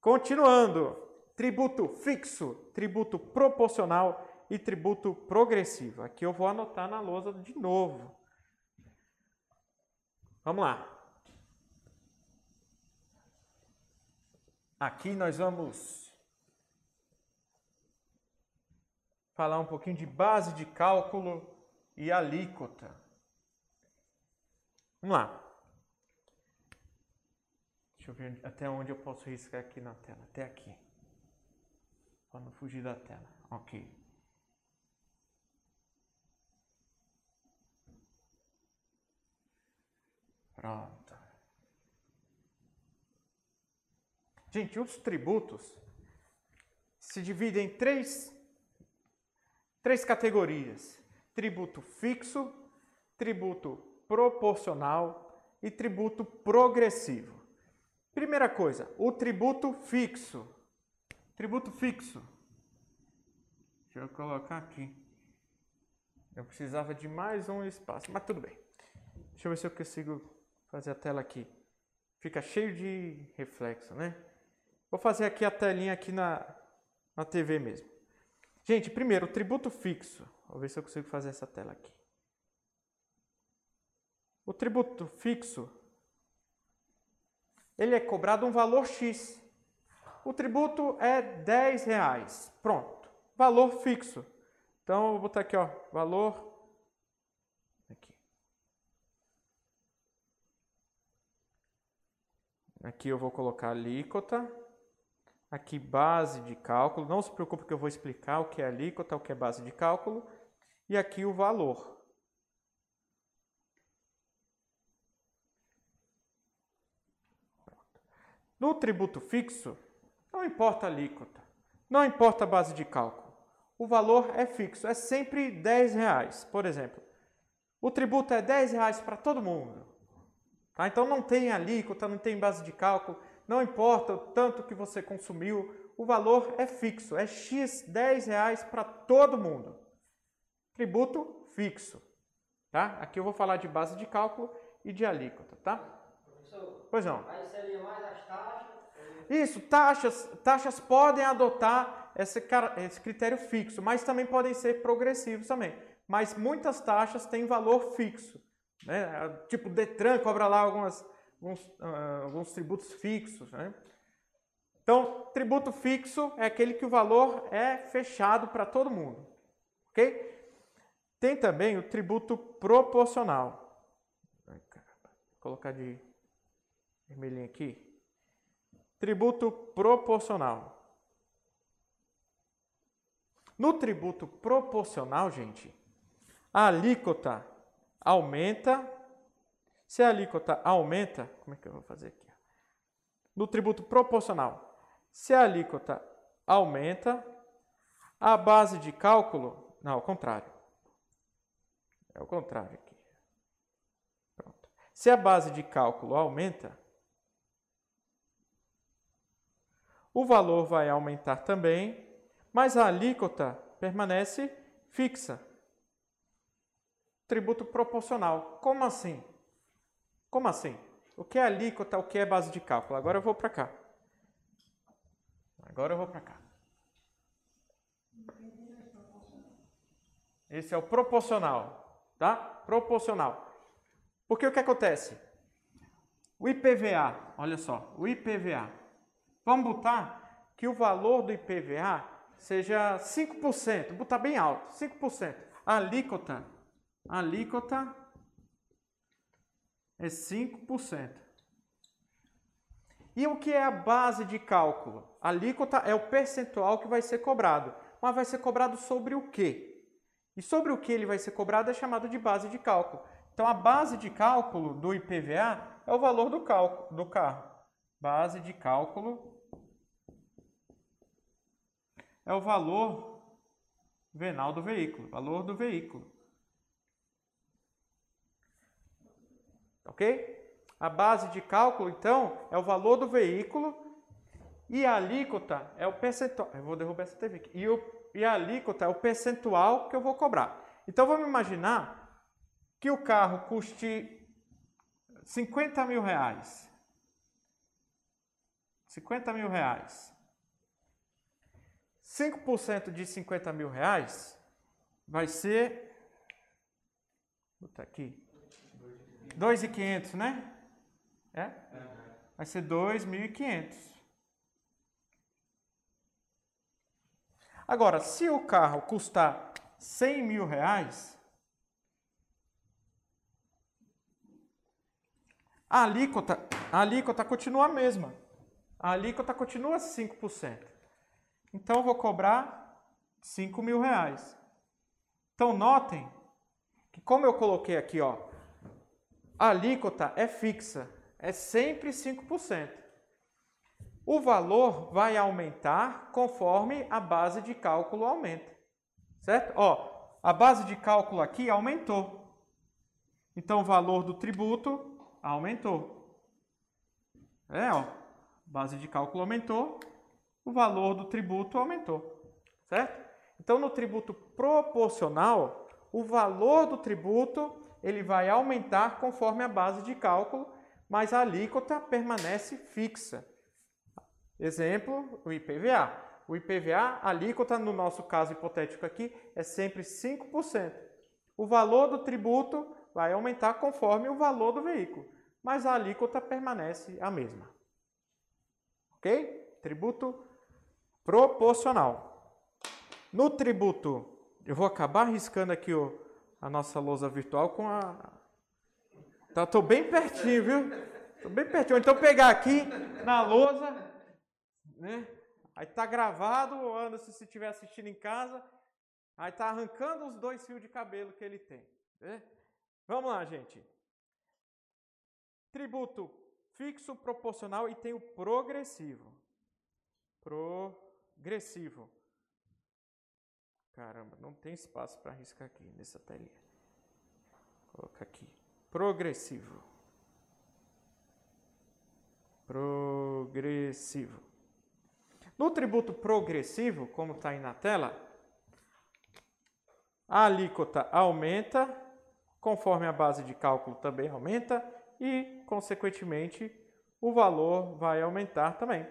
Continuando, tributo fixo, tributo proporcional e tributo progressivo. Aqui eu vou anotar na lousa de novo. Vamos lá. Aqui nós vamos falar um pouquinho de base de cálculo e alíquota. Vamos lá. Deixa eu ver até onde eu posso riscar aqui na tela. Até aqui. Para não fugir da tela. Ok. Pronto. Gente, os tributos se dividem em três três categorias: tributo fixo, tributo proporcional e tributo progressivo. Primeira coisa, o tributo fixo. Tributo fixo. Deixa eu colocar aqui. Eu precisava de mais um espaço, mas tudo bem. Deixa eu ver se eu consigo fazer a tela aqui. Fica cheio de reflexo, né? Vou fazer aqui a telinha aqui na, na TV mesmo. Gente, primeiro, o tributo fixo. Vou ver se eu consigo fazer essa tela aqui. O tributo fixo ele é cobrado um valor X. O tributo é 10 reais. Pronto. Valor fixo. Então, eu vou botar aqui, ó, valor aqui. Aqui eu vou colocar alíquota. Aqui base de cálculo. Não se preocupe que eu vou explicar o que é alíquota, o que é base de cálculo. E aqui o valor. No tributo fixo, não importa a alíquota, não importa a base de cálculo. O valor é fixo, é sempre 10 reais. Por exemplo, o tributo é 10 reais para todo mundo. Tá? Então não tem alíquota, não tem base de cálculo, não importa o tanto que você consumiu, o valor é fixo, é X 10 reais para todo mundo. Tributo fixo. Tá? Aqui eu vou falar de base de cálculo e de alíquota, tá? Professor, Pois não. aí seria mais. Isso, taxas, taxas podem adotar esse, esse critério fixo, mas também podem ser progressivos também. Mas muitas taxas têm valor fixo. Né? Tipo, Detran cobra lá algumas, alguns, ah, alguns tributos fixos. Né? Então, tributo fixo é aquele que o valor é fechado para todo mundo. Ok? Tem também o tributo proporcional. Vou colocar de vermelhinho aqui. Tributo proporcional. No tributo proporcional, gente, a alíquota aumenta. Se a alíquota aumenta, como é que eu vou fazer aqui? No tributo proporcional, se a alíquota aumenta, a base de cálculo, não, ao contrário. É o contrário aqui. Pronto. Se a base de cálculo aumenta, o valor vai aumentar também, mas a alíquota permanece fixa. Tributo proporcional. Como assim? Como assim? O que é alíquota, o que é base de cálculo? Agora eu vou para cá. Agora eu vou para cá. Esse é o proporcional, tá? Proporcional. Porque o que acontece? O IPVA, olha só, o IPVA. Vamos botar que o valor do IPVA seja 5%, vou botar bem alto, 5%. A alíquota, alíquota é 5%. E o que é a base de cálculo? Alíquota é o percentual que vai ser cobrado. Mas vai ser cobrado sobre o quê? E sobre o que ele vai ser cobrado é chamado de base de cálculo. Então, a base de cálculo do IPVA é o valor do, cálculo, do carro. Base de cálculo é o valor venal do veículo, valor do veículo. Ok? A base de cálculo, então, é o valor do veículo e a alíquota é o percentual. Eu vou derrubar essa TV aqui. E, o, e a alíquota é o percentual que eu vou cobrar. Então, vamos imaginar que o carro custe 50 mil reais. 50 mil reais. 5% de 50 mil reais vai ser. Vou botar aqui. 2.500, né? É? Vai ser 2.500. Agora, se o carro custar 100 mil reais, a alíquota, a alíquota continua a mesma. A alíquota continua 5%. Então, eu vou cobrar 5 mil reais. Então, notem que como eu coloquei aqui, ó, a alíquota é fixa, é sempre 5%. O valor vai aumentar conforme a base de cálculo aumenta. Certo? Ó, a base de cálculo aqui aumentou. Então, o valor do tributo aumentou. É, ó, base de cálculo aumentou, o valor do tributo aumentou, certo? Então, no tributo proporcional, o valor do tributo ele vai aumentar conforme a base de cálculo, mas a alíquota permanece fixa. Exemplo, o IPVA. O IPVA, a alíquota, no nosso caso hipotético aqui, é sempre 5%. O valor do tributo vai aumentar conforme o valor do veículo, mas a alíquota permanece a mesma. ok? Tributo proporcional. No tributo, eu vou acabar riscando aqui o, a nossa lousa virtual com a. Tá, tô bem pertinho, viu? Tô bem pertinho. Então pegar aqui na lousa, né? Aí tá gravado, o Anderson, se estiver assistindo em casa, aí tá arrancando os dois fios de cabelo que ele tem. Né? Vamos lá, gente. Tributo fixo, proporcional e tem o progressivo. Progressivo. Caramba, não tem espaço para riscar aqui nessa telinha. Vou colocar aqui. Progressivo. Progressivo. No tributo progressivo, como está aí na tela, a alíquota aumenta, conforme a base de cálculo também aumenta, e, consequentemente, o valor vai aumentar também.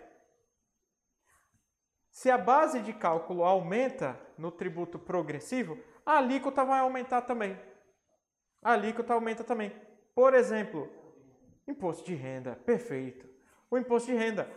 Se a base de cálculo aumenta no tributo progressivo, a alíquota vai aumentar também. A alíquota aumenta também. Por exemplo, imposto de renda, perfeito. O imposto de renda,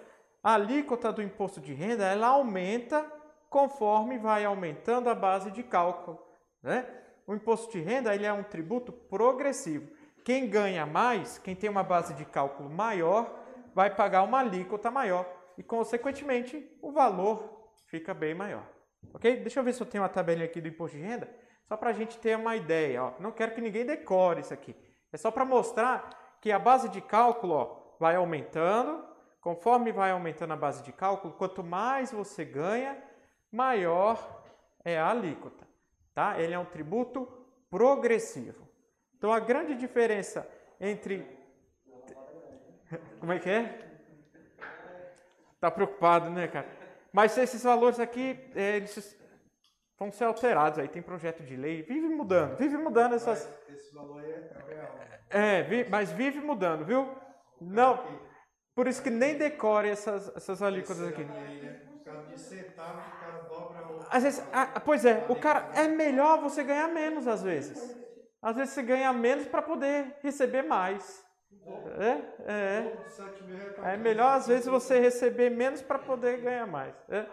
a alíquota do imposto de renda, ela aumenta conforme vai aumentando a base de cálculo, né? O imposto de renda, ele é um tributo progressivo. Quem ganha mais, quem tem uma base de cálculo maior, vai pagar uma alíquota maior e, consequentemente, o valor fica bem maior. Ok? Deixa eu ver se eu tenho uma tabelinha aqui do imposto de renda, só para a gente ter uma ideia. Ó. Não quero que ninguém decore isso aqui. É só para mostrar que a base de cálculo ó, vai aumentando. Conforme vai aumentando a base de cálculo, quanto mais você ganha, maior é a alíquota. Tá? Ele é um tributo progressivo. Então a grande diferença entre. Como é que é? Tá preocupado, né, cara? Mas esses valores aqui, é, eles vão ser alterados aí. Tem projeto de lei, vive mudando, vive mudando essas. Esse valor aí é real. É, mas vive mudando, viu? Não. Por isso que nem decore essas, essas alíquotas aqui. O. Às vezes, ah, pois é, o cara é melhor você ganhar menos às vezes. Às vezes você ganha menos para poder receber mais. É, é. É melhor às vezes você receber menos para poder ganhar mais. É.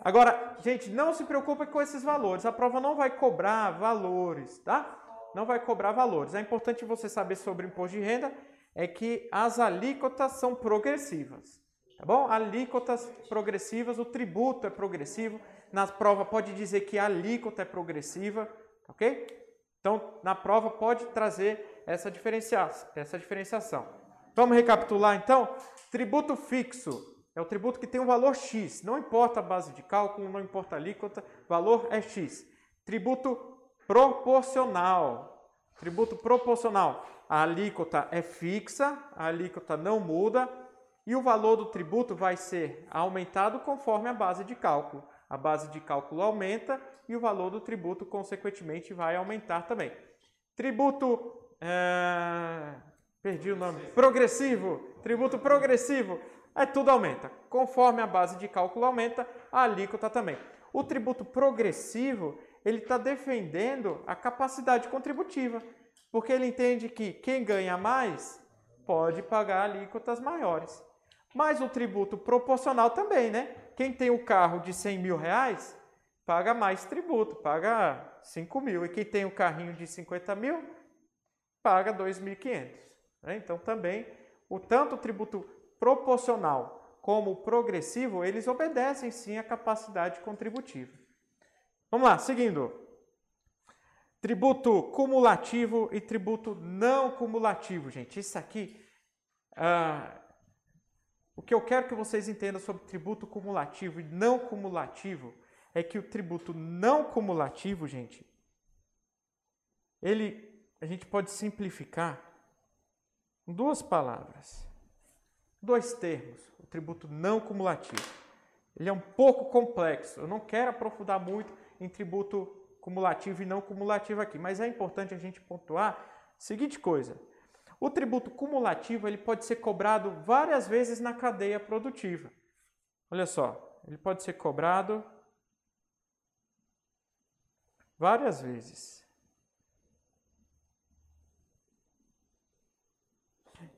Agora, gente, não se preocupe com esses valores. A prova não vai cobrar valores, tá? Não vai cobrar valores. É importante você saber sobre o imposto de renda é que as alíquotas são progressivas. Tá bom? Alíquotas progressivas, o tributo é progressivo. Na prova pode dizer que a alíquota é progressiva, ok? Então, na prova pode trazer essa, diferencia essa diferenciação. Vamos recapitular então? Tributo fixo é o tributo que tem um valor X. Não importa a base de cálculo, não importa a alíquota, valor é X. Tributo proporcional. Tributo proporcional. A alíquota é fixa, a alíquota não muda e o valor do tributo vai ser aumentado conforme a base de cálculo. A base de cálculo aumenta e o valor do tributo, consequentemente, vai aumentar também. Tributo. É... Perdi o nome. Progressivo. Tributo progressivo. É tudo aumenta. Conforme a base de cálculo aumenta, a alíquota também. O tributo progressivo, ele está defendendo a capacidade contributiva, porque ele entende que quem ganha mais pode pagar alíquotas maiores. Mas o tributo proporcional também, né? Quem tem o carro de 100 mil reais paga mais tributo, paga 5 mil. E quem tem o um carrinho de 50 mil, paga 2.500. Né? Então, também, o tanto o tributo proporcional como o progressivo, eles obedecem sim à capacidade contributiva. Vamos lá, seguindo. Tributo cumulativo e tributo não cumulativo, gente. Isso aqui, ah, o que eu quero que vocês entendam sobre tributo cumulativo e não cumulativo é que o tributo não cumulativo, gente, ele a gente pode simplificar em duas palavras, dois termos, o tributo não cumulativo. Ele é um pouco complexo. Eu não quero aprofundar muito em tributo cumulativo e não cumulativo aqui, mas é importante a gente pontuar a seguinte coisa: o tributo cumulativo ele pode ser cobrado várias vezes na cadeia produtiva. Olha só, ele pode ser cobrado várias vezes.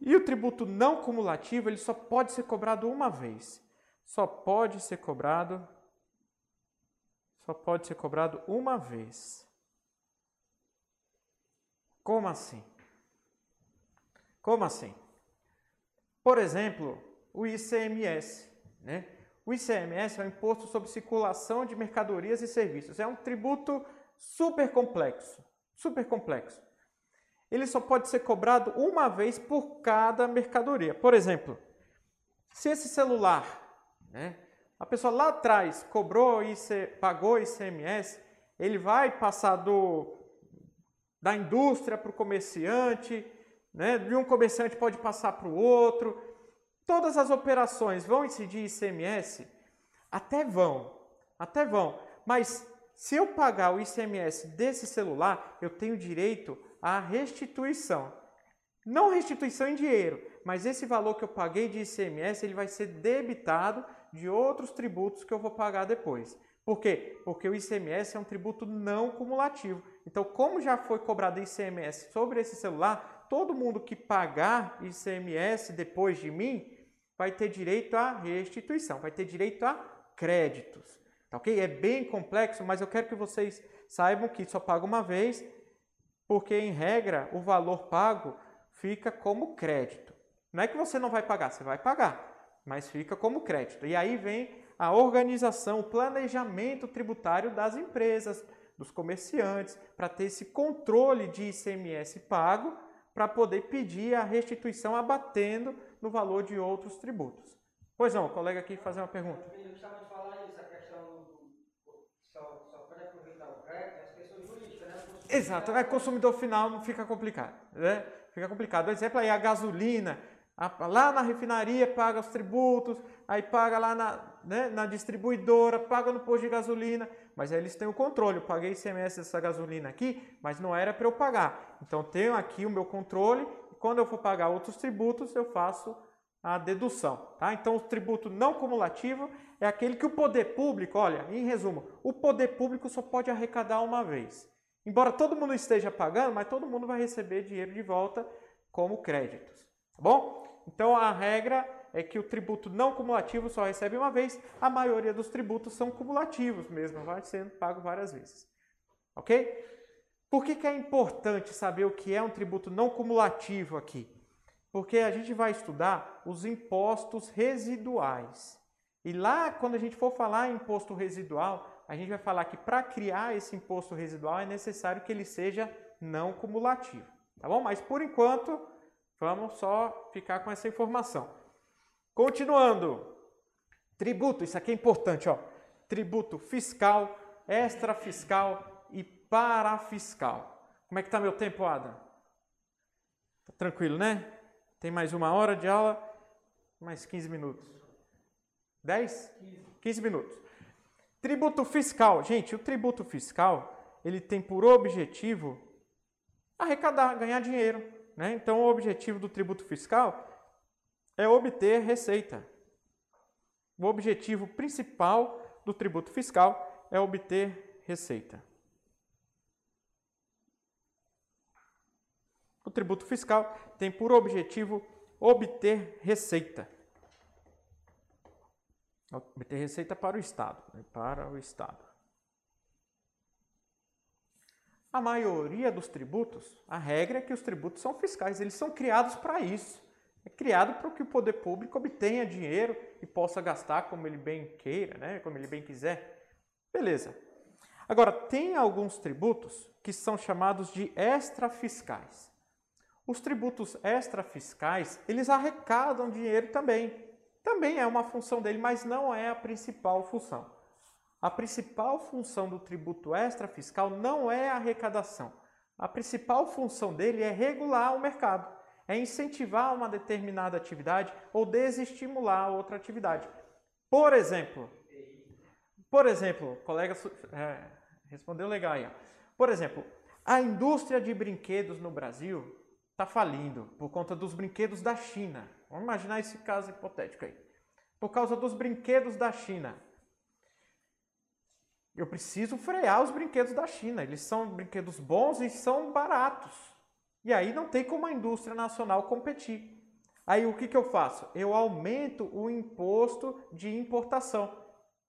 E o tributo não cumulativo, ele só pode ser cobrado uma vez. Só pode ser cobrado só pode ser cobrado uma vez. Como assim? Como assim? Por exemplo, o ICMS, né? O ICMS é o Imposto sobre Circulação de Mercadorias e Serviços. É um tributo super complexo, super complexo. Ele só pode ser cobrado uma vez por cada mercadoria. Por exemplo, se esse celular, né, a pessoa lá atrás cobrou IC, pagou ICMS, ele vai passar do, da indústria para o comerciante, né, de um comerciante pode passar para o outro, Todas as operações vão incidir ICMS? Até vão, até vão. Mas se eu pagar o ICMS desse celular, eu tenho direito à restituição. Não restituição em dinheiro, mas esse valor que eu paguei de ICMS, ele vai ser debitado de outros tributos que eu vou pagar depois. Por quê? Porque o ICMS é um tributo não cumulativo. Então, como já foi cobrado ICMS sobre esse celular, todo mundo que pagar ICMS depois de mim vai ter direito à restituição, vai ter direito a créditos. Tá ok? É bem complexo, mas eu quero que vocês saibam que só paga uma vez, porque em regra o valor pago fica como crédito. Não é que você não vai pagar, você vai pagar, mas fica como crédito. E aí vem a organização, o planejamento tributário das empresas, dos comerciantes, para ter esse controle de ICMS pago, para poder pedir a restituição abatendo no valor de outros tributos. Pois não, o colega aqui fazer uma pergunta. Eu gostava de falar isso, a questão do, só, só pode aproveitar o crédito as pessoas jurídicas, né? Exato, é consumidor final fica complicado, né? Fica complicado. Exemplo, aí a gasolina, a, lá na refinaria paga os tributos, aí paga lá na, né, na distribuidora, paga no posto de gasolina, mas aí eles têm o controle. Eu paguei ICMS dessa gasolina aqui, mas não era para eu pagar. Então tenho aqui o meu controle quando eu for pagar outros tributos, eu faço a dedução. Tá? Então, o tributo não cumulativo é aquele que o poder público, olha, em resumo, o poder público só pode arrecadar uma vez. Embora todo mundo esteja pagando, mas todo mundo vai receber dinheiro de volta como créditos. Tá bom? Então, a regra é que o tributo não cumulativo só recebe uma vez, a maioria dos tributos são cumulativos mesmo, vai sendo pago várias vezes. Ok? Por que, que é importante saber o que é um tributo não cumulativo aqui? Porque a gente vai estudar os impostos residuais. E lá, quando a gente for falar em imposto residual, a gente vai falar que para criar esse imposto residual é necessário que ele seja não cumulativo. Tá bom? Mas por enquanto, vamos só ficar com essa informação. Continuando. Tributo, isso aqui é importante, ó. Tributo fiscal, extrafiscal e parafiscal. Como é que está meu tempo, Adam? Tá tranquilo, né? Tem mais uma hora de aula, mais 15 minutos. 10? 15 minutos. Tributo fiscal. Gente, o tributo fiscal, ele tem por objetivo arrecadar, ganhar dinheiro. Né? Então, o objetivo do tributo fiscal é obter receita. O objetivo principal do tributo fiscal é obter receita. O tributo fiscal tem por objetivo obter receita. Obter receita para o Estado. Né? Para o Estado. A maioria dos tributos, a regra é que os tributos são fiscais, eles são criados para isso. É criado para que o poder público obtenha dinheiro e possa gastar como ele bem queira, né? como ele bem quiser. Beleza. Agora, tem alguns tributos que são chamados de extrafiscais. Os tributos extrafiscais, eles arrecadam dinheiro também. Também é uma função dele, mas não é a principal função. A principal função do tributo extrafiscal não é a arrecadação. A principal função dele é regular o mercado, é incentivar uma determinada atividade ou desestimular outra atividade. Por exemplo, por exemplo, colega é, respondeu legal aí. Por exemplo, a indústria de brinquedos no Brasil está falindo por conta dos brinquedos da China. Vamos imaginar esse caso hipotético aí. Por causa dos brinquedos da China. Eu preciso frear os brinquedos da China. Eles são brinquedos bons e são baratos. E aí não tem como a indústria nacional competir. Aí o que, que eu faço? Eu aumento o imposto de importação.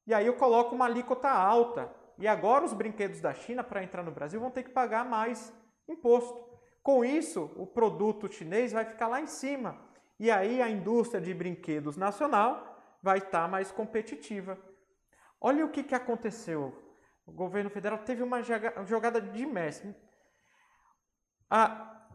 E aí eu coloco uma alíquota alta. E agora os brinquedos da China, para entrar no Brasil, vão ter que pagar mais imposto. Com isso, o produto chinês vai ficar lá em cima. E aí a indústria de brinquedos nacional vai estar tá mais competitiva. Olha o que, que aconteceu. O governo federal teve uma jogada de mestre. A,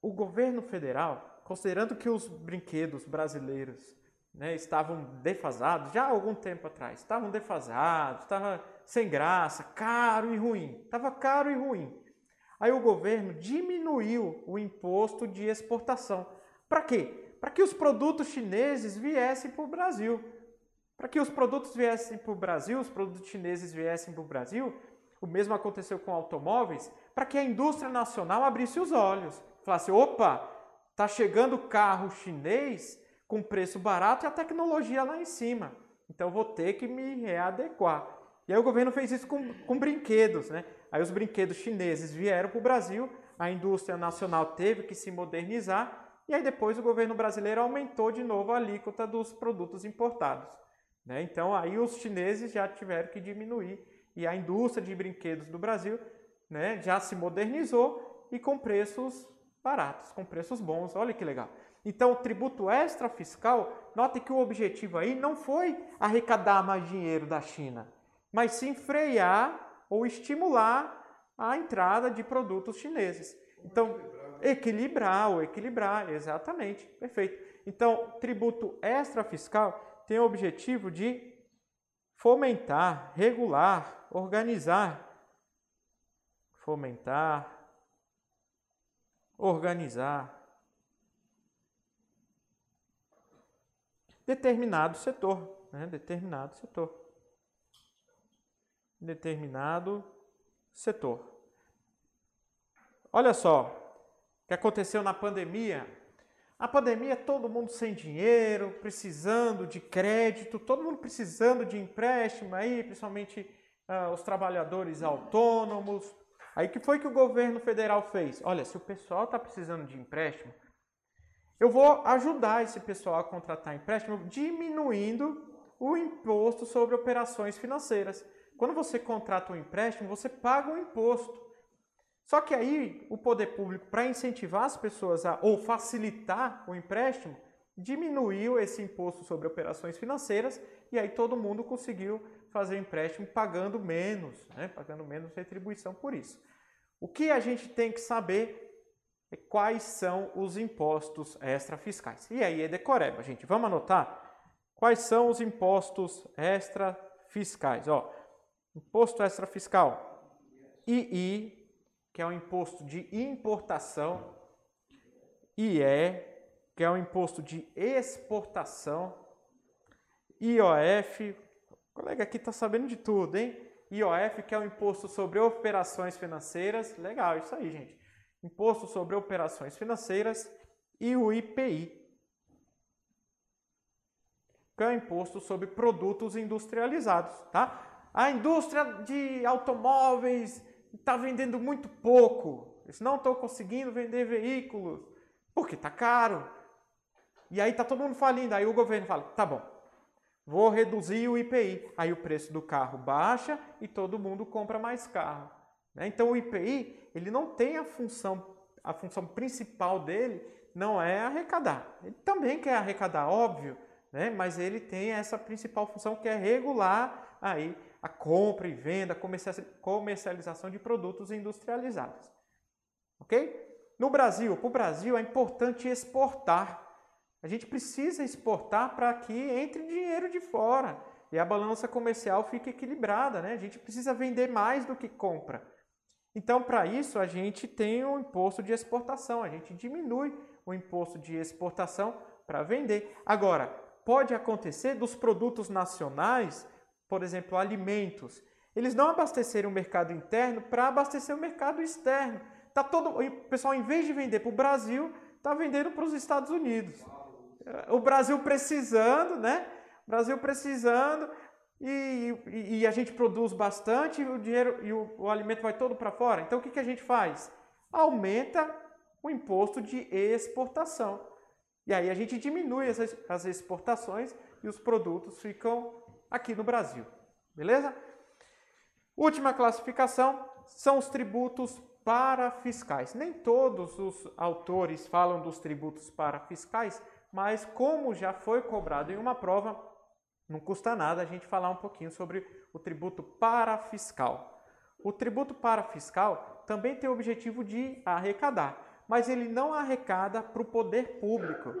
o governo federal, considerando que os brinquedos brasileiros né, estavam defasados, já há algum tempo atrás, estavam defasados, estava sem graça, caro e ruim. Estava caro e ruim. Aí o governo diminuiu o imposto de exportação. Para quê? Para que os produtos chineses viessem para o Brasil. Para que os produtos viessem para o Brasil, os produtos chineses viessem para o Brasil, o mesmo aconteceu com automóveis, para que a indústria nacional abrisse os olhos. Falasse, opa, está chegando carro chinês com preço barato e a tecnologia lá em cima. Então vou ter que me readequar. E aí o governo fez isso com, com brinquedos, né? Aí os brinquedos chineses vieram para o Brasil, a indústria nacional teve que se modernizar, e aí depois o governo brasileiro aumentou de novo a alíquota dos produtos importados. Né? Então aí os chineses já tiveram que diminuir, e a indústria de brinquedos do Brasil né, já se modernizou e com preços baratos, com preços bons. Olha que legal. Então, o tributo extra fiscal, note que o objetivo aí não foi arrecadar mais dinheiro da China, mas sim frear ou estimular a entrada de produtos chineses. Então, equilibrar ou equilibrar, exatamente, perfeito. Então, tributo extra fiscal tem o objetivo de fomentar, regular, organizar, fomentar, organizar determinado setor, né? determinado setor determinado setor. Olha só que aconteceu na pandemia. A pandemia, todo mundo sem dinheiro, precisando de crédito, todo mundo precisando de empréstimo aí, principalmente uh, os trabalhadores autônomos. Aí que foi que o governo federal fez? Olha, se o pessoal está precisando de empréstimo, eu vou ajudar esse pessoal a contratar empréstimo diminuindo o imposto sobre operações financeiras. Quando você contrata um empréstimo, você paga um imposto. Só que aí o poder público, para incentivar as pessoas a ou facilitar o empréstimo, diminuiu esse imposto sobre operações financeiras e aí todo mundo conseguiu fazer empréstimo pagando menos, né? pagando menos retribuição por isso. O que a gente tem que saber é quais são os impostos extrafiscais. E aí é decoreba, gente. Vamos anotar? Quais são os impostos extrafiscais? Ó, Imposto extrafiscal. II, que é o imposto de importação. IE, que é o imposto de exportação. IOF, o colega aqui está sabendo de tudo, hein? IOF, que é o imposto sobre operações financeiras. Legal, isso aí, gente. Imposto sobre operações financeiras. E o IPI, que é o imposto sobre produtos industrializados, tá? A indústria de automóveis está vendendo muito pouco. Eles não estão conseguindo vender veículos porque está caro. E aí está todo mundo falindo. Aí o governo fala: tá bom, vou reduzir o IPI. Aí o preço do carro baixa e todo mundo compra mais carro. Né? Então o IPI ele não tem a função, a função principal dele não é arrecadar. Ele também quer arrecadar, óbvio, né? mas ele tem essa principal função que é regular aí a compra e venda, comercialização de produtos industrializados. Ok? No Brasil, para o Brasil é importante exportar. A gente precisa exportar para que entre dinheiro de fora e a balança comercial fique equilibrada. Né? A gente precisa vender mais do que compra. Então, para isso, a gente tem o imposto de exportação, a gente diminui o imposto de exportação para vender. Agora, pode acontecer dos produtos nacionais por exemplo, alimentos, eles não abasteceram o mercado interno para abastecer o mercado externo. Tá todo, o pessoal, em vez de vender para o Brasil, está vendendo para os Estados Unidos. O Brasil precisando, né? O Brasil precisando e, e, e, a gente produz bastante e o dinheiro e o, o alimento vai todo para fora. Então o que, que a gente faz? Aumenta o imposto de exportação. E aí a gente diminui as, as exportações e os produtos ficam aqui no Brasil. Beleza? Última classificação são os tributos parafiscais. Nem todos os autores falam dos tributos parafiscais, mas como já foi cobrado em uma prova, não custa nada a gente falar um pouquinho sobre o tributo parafiscal. O tributo parafiscal também tem o objetivo de arrecadar, mas ele não arrecada para o poder público.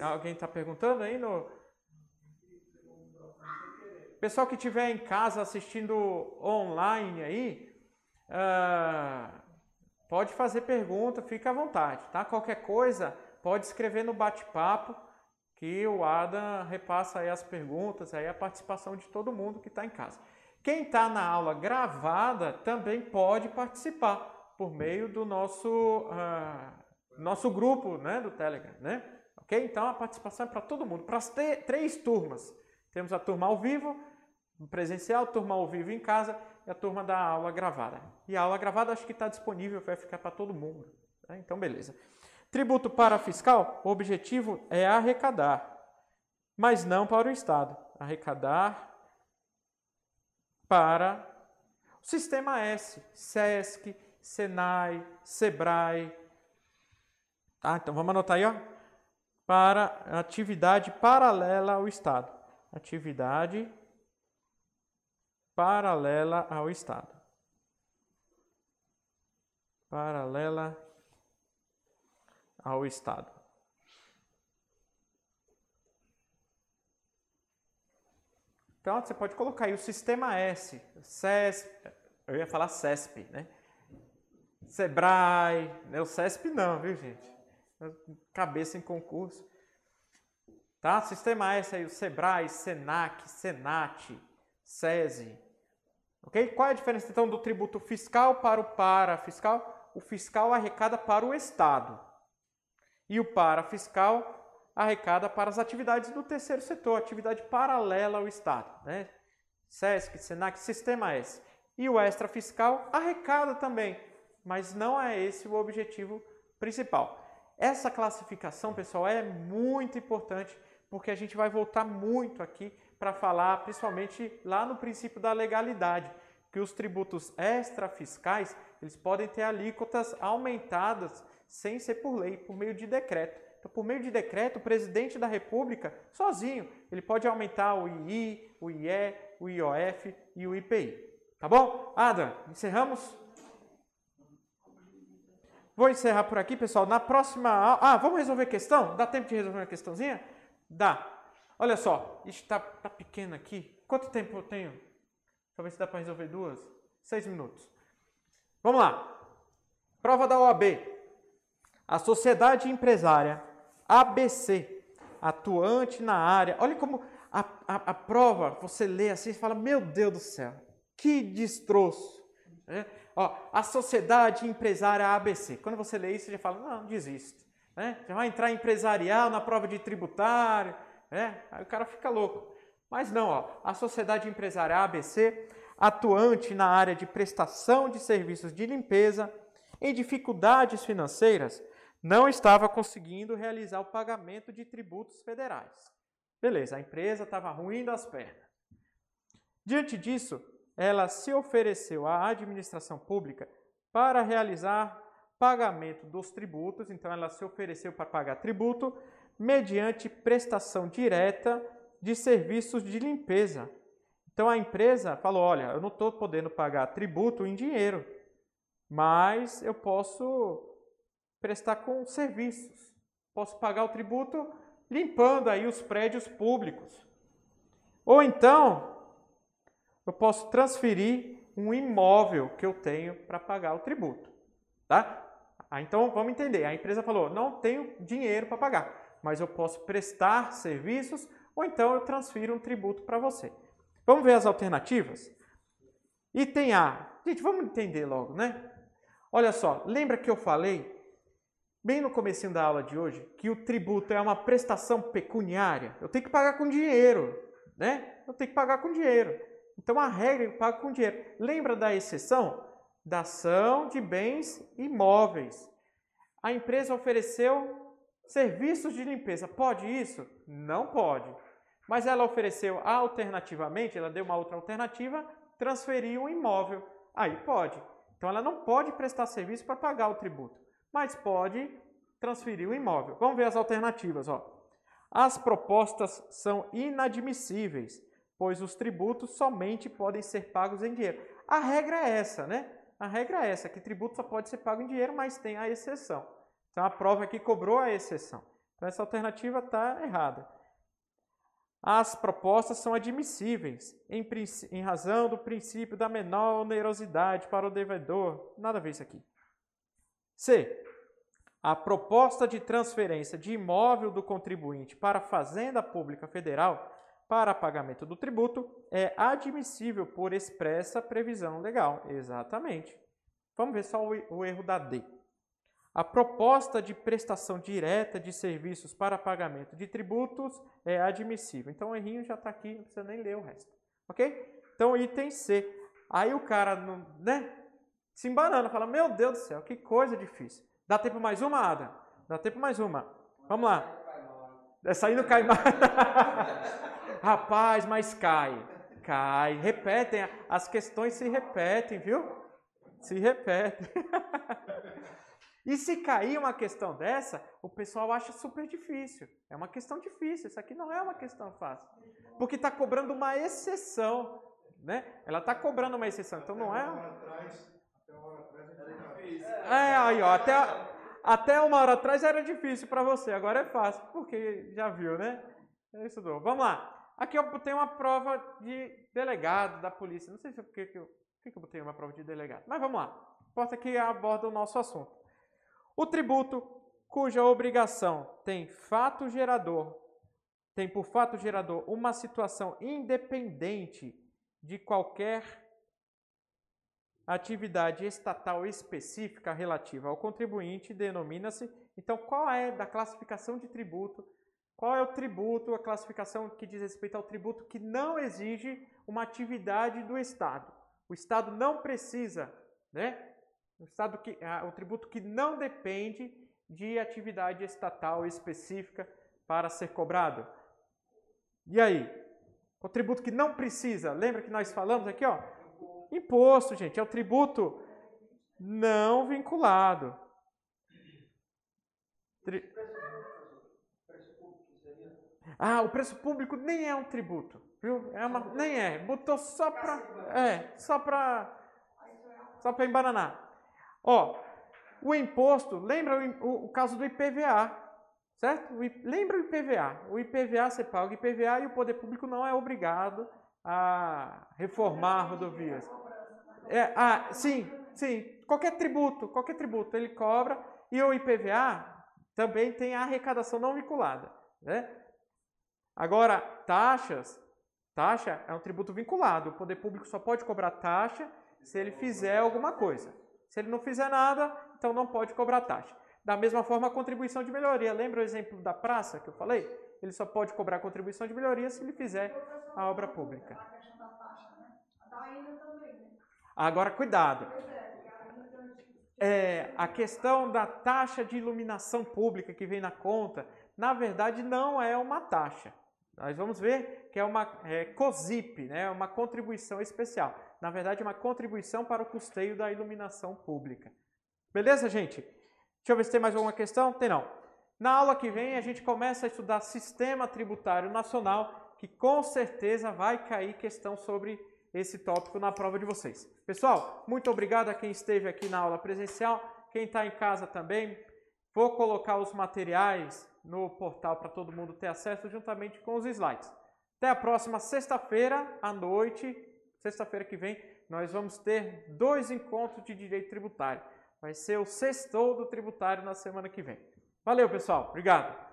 Alguém está perguntando aí no, Pessoal que estiver em casa assistindo online aí, uh, pode fazer pergunta, fica à vontade, tá? Qualquer coisa, pode escrever no bate-papo que o Adam repassa aí as perguntas, aí a participação de todo mundo que está em casa. Quem está na aula gravada também pode participar por meio do nosso, uh, nosso grupo né, do Telegram, né? Ok? Então a participação é para todo mundo, para as três turmas. Temos a turma ao vivo, presencial, turma ao vivo em casa e a turma da aula gravada. E a aula gravada acho que está disponível, vai ficar para todo mundo. Né? Então, beleza. Tributo para fiscal, o objetivo é arrecadar, mas não para o Estado. Arrecadar para o Sistema S, SESC, SENAI, SEBRAE. Tá, então vamos anotar aí, ó. Para atividade paralela ao Estado. Atividade paralela ao Estado. Paralela ao Estado. Então você pode colocar aí o sistema S, CESP, eu ia falar CESP, né? Sebrae, né? o CESP não, viu gente? Cabeça em concurso. Tá? Sistema S aí, o Sebrae, Senac, Senat, SESI, Ok? Qual é a diferença então do tributo fiscal para o parafiscal? O fiscal arrecada para o Estado e o parafiscal arrecada para as atividades do terceiro setor, atividade paralela ao Estado. Né? SESC, SENAC, Sistema S. E o extrafiscal arrecada também, mas não é esse o objetivo principal. Essa classificação, pessoal, é muito importante porque a gente vai voltar muito aqui para falar, principalmente lá no princípio da legalidade, que os tributos extrafiscais eles podem ter alíquotas aumentadas sem ser por lei, por meio de decreto. Então, por meio de decreto, o presidente da República, sozinho, ele pode aumentar o II, o IE, o IOF e o IPI. Tá bom? Ada, encerramos? Vou encerrar por aqui, pessoal. Na próxima aula. Ah, vamos resolver questão? Dá tempo de resolver uma questãozinha? Dá. Olha só, está tá pequeno aqui. Quanto tempo eu tenho? Ver se dá para resolver duas. Seis minutos. Vamos lá. Prova da OAB. A sociedade empresária ABC, atuante na área. Olha como a, a, a prova, você lê assim e fala: Meu Deus do céu, que destroço. É? Ó, a sociedade empresária ABC. Quando você lê isso, você já fala: Não, desiste. Né? Já vai entrar empresarial na prova de tributário né? Aí o cara fica louco. Mas não, ó, a sociedade empresária ABC, atuante na área de prestação de serviços de limpeza, em dificuldades financeiras, não estava conseguindo realizar o pagamento de tributos federais. Beleza, a empresa estava ruim das pernas. Diante disso, ela se ofereceu à administração pública para realizar pagamento dos tributos, então ela se ofereceu para pagar tributo mediante prestação direta de serviços de limpeza. Então a empresa falou: olha, eu não estou podendo pagar tributo em dinheiro, mas eu posso prestar com serviços. Posso pagar o tributo limpando aí os prédios públicos. Ou então, eu posso transferir um imóvel que eu tenho para pagar o tributo, tá? Ah, então vamos entender. A empresa falou: não tenho dinheiro para pagar mas eu posso prestar serviços ou então eu transfiro um tributo para você. Vamos ver as alternativas? Item A. Gente, vamos entender logo, né? Olha só, lembra que eu falei bem no comecinho da aula de hoje que o tributo é uma prestação pecuniária? Eu tenho que pagar com dinheiro, né? Eu tenho que pagar com dinheiro. Então a regra é que pago com dinheiro. Lembra da exceção? Da ação de bens imóveis. A empresa ofereceu Serviços de limpeza, pode isso? Não pode. Mas ela ofereceu alternativamente, ela deu uma outra alternativa, transferir um imóvel. Aí pode. Então ela não pode prestar serviço para pagar o tributo, mas pode transferir o imóvel. Vamos ver as alternativas. Ó. As propostas são inadmissíveis, pois os tributos somente podem ser pagos em dinheiro. A regra é essa, né? A regra é essa, que tributo só pode ser pago em dinheiro, mas tem a exceção. Então a prova aqui cobrou a exceção. Então essa alternativa está errada. As propostas são admissíveis em, em, razão do princípio da menor onerosidade para o devedor. Nada a ver isso aqui. C. A proposta de transferência de imóvel do contribuinte para a Fazenda Pública Federal para pagamento do tributo é admissível por expressa previsão legal. Exatamente. Vamos ver só o, o erro da D. A proposta de prestação direta de serviços para pagamento de tributos é admissível. Então o errinho já está aqui, não precisa nem ler o resto. Ok? Então item C. Aí o cara, né, se embanana, fala: Meu Deus do céu, que coisa difícil. Dá tempo mais uma, Ada? Dá tempo mais uma. Vamos lá. Aí não cai mais. Rapaz, mas cai. Cai. Repetem. As questões se repetem, viu? Se repetem. E se cair uma questão dessa, o pessoal acha super difícil. É uma questão difícil, isso aqui não é uma questão fácil. Porque está cobrando uma exceção. Né? Ela está cobrando uma exceção, então não é. É, aí, ó, até, até uma hora atrás era difícil para você, agora é fácil, porque já viu, né? É estudou. Vamos lá. Aqui eu botei uma prova de delegado da polícia. Não sei se é porque que eu, por que eu botei uma prova de delegado, mas vamos lá. Importa que aborda o nosso assunto. O tributo, cuja obrigação tem fato gerador, tem por fato gerador uma situação independente de qualquer atividade estatal específica relativa ao contribuinte, denomina-se. Então, qual é da classificação de tributo? Qual é o tributo, a classificação que diz respeito ao tributo que não exige uma atividade do Estado? O Estado não precisa, né? O, estado que, o tributo que não depende de atividade estatal específica para ser cobrado. E aí? O tributo que não precisa, lembra que nós falamos aqui, ó? Imposto, gente, é o tributo não vinculado. Tri... Ah, o preço público nem é um tributo, viu? É uma, nem é, botou só para, é, só para, só para embananar. Ó, o imposto, lembra o, o, caso do IPVA, certo? O, lembra o IPVA? O IPVA você paga o IPVA e o poder público não é obrigado a reformar rodovias. É, ah, sim, sim. Qualquer tributo, qualquer tributo ele cobra e o IPVA também tem a arrecadação não vinculada, né? Agora, taxas, taxa é um tributo vinculado. O poder público só pode cobrar taxa se ele fizer alguma coisa. Se ele não fizer nada, então não pode cobrar taxa. Da mesma forma, a contribuição de melhoria. Lembra o exemplo da praça que eu falei? Ele só pode cobrar contribuição de melhoria se ele fizer a obra pública. Agora, cuidado. É, a questão da taxa de iluminação pública que vem na conta, na verdade, não é uma taxa. Nós vamos ver que é uma é, COSIP, né, uma contribuição especial. Na verdade, uma contribuição para o custeio da iluminação pública. Beleza, gente? Deixa eu ver se tem mais alguma questão. Tem não. Na aula que vem, a gente começa a estudar Sistema Tributário Nacional, que com certeza vai cair questão sobre esse tópico na prova de vocês. Pessoal, muito obrigado a quem esteve aqui na aula presencial, quem está em casa também. Vou colocar os materiais no portal para todo mundo ter acesso juntamente com os slides. Até a próxima sexta-feira à noite, sexta-feira que vem, nós vamos ter dois encontros de direito tributário. Vai ser o sextou do tributário na semana que vem. Valeu, pessoal. Obrigado.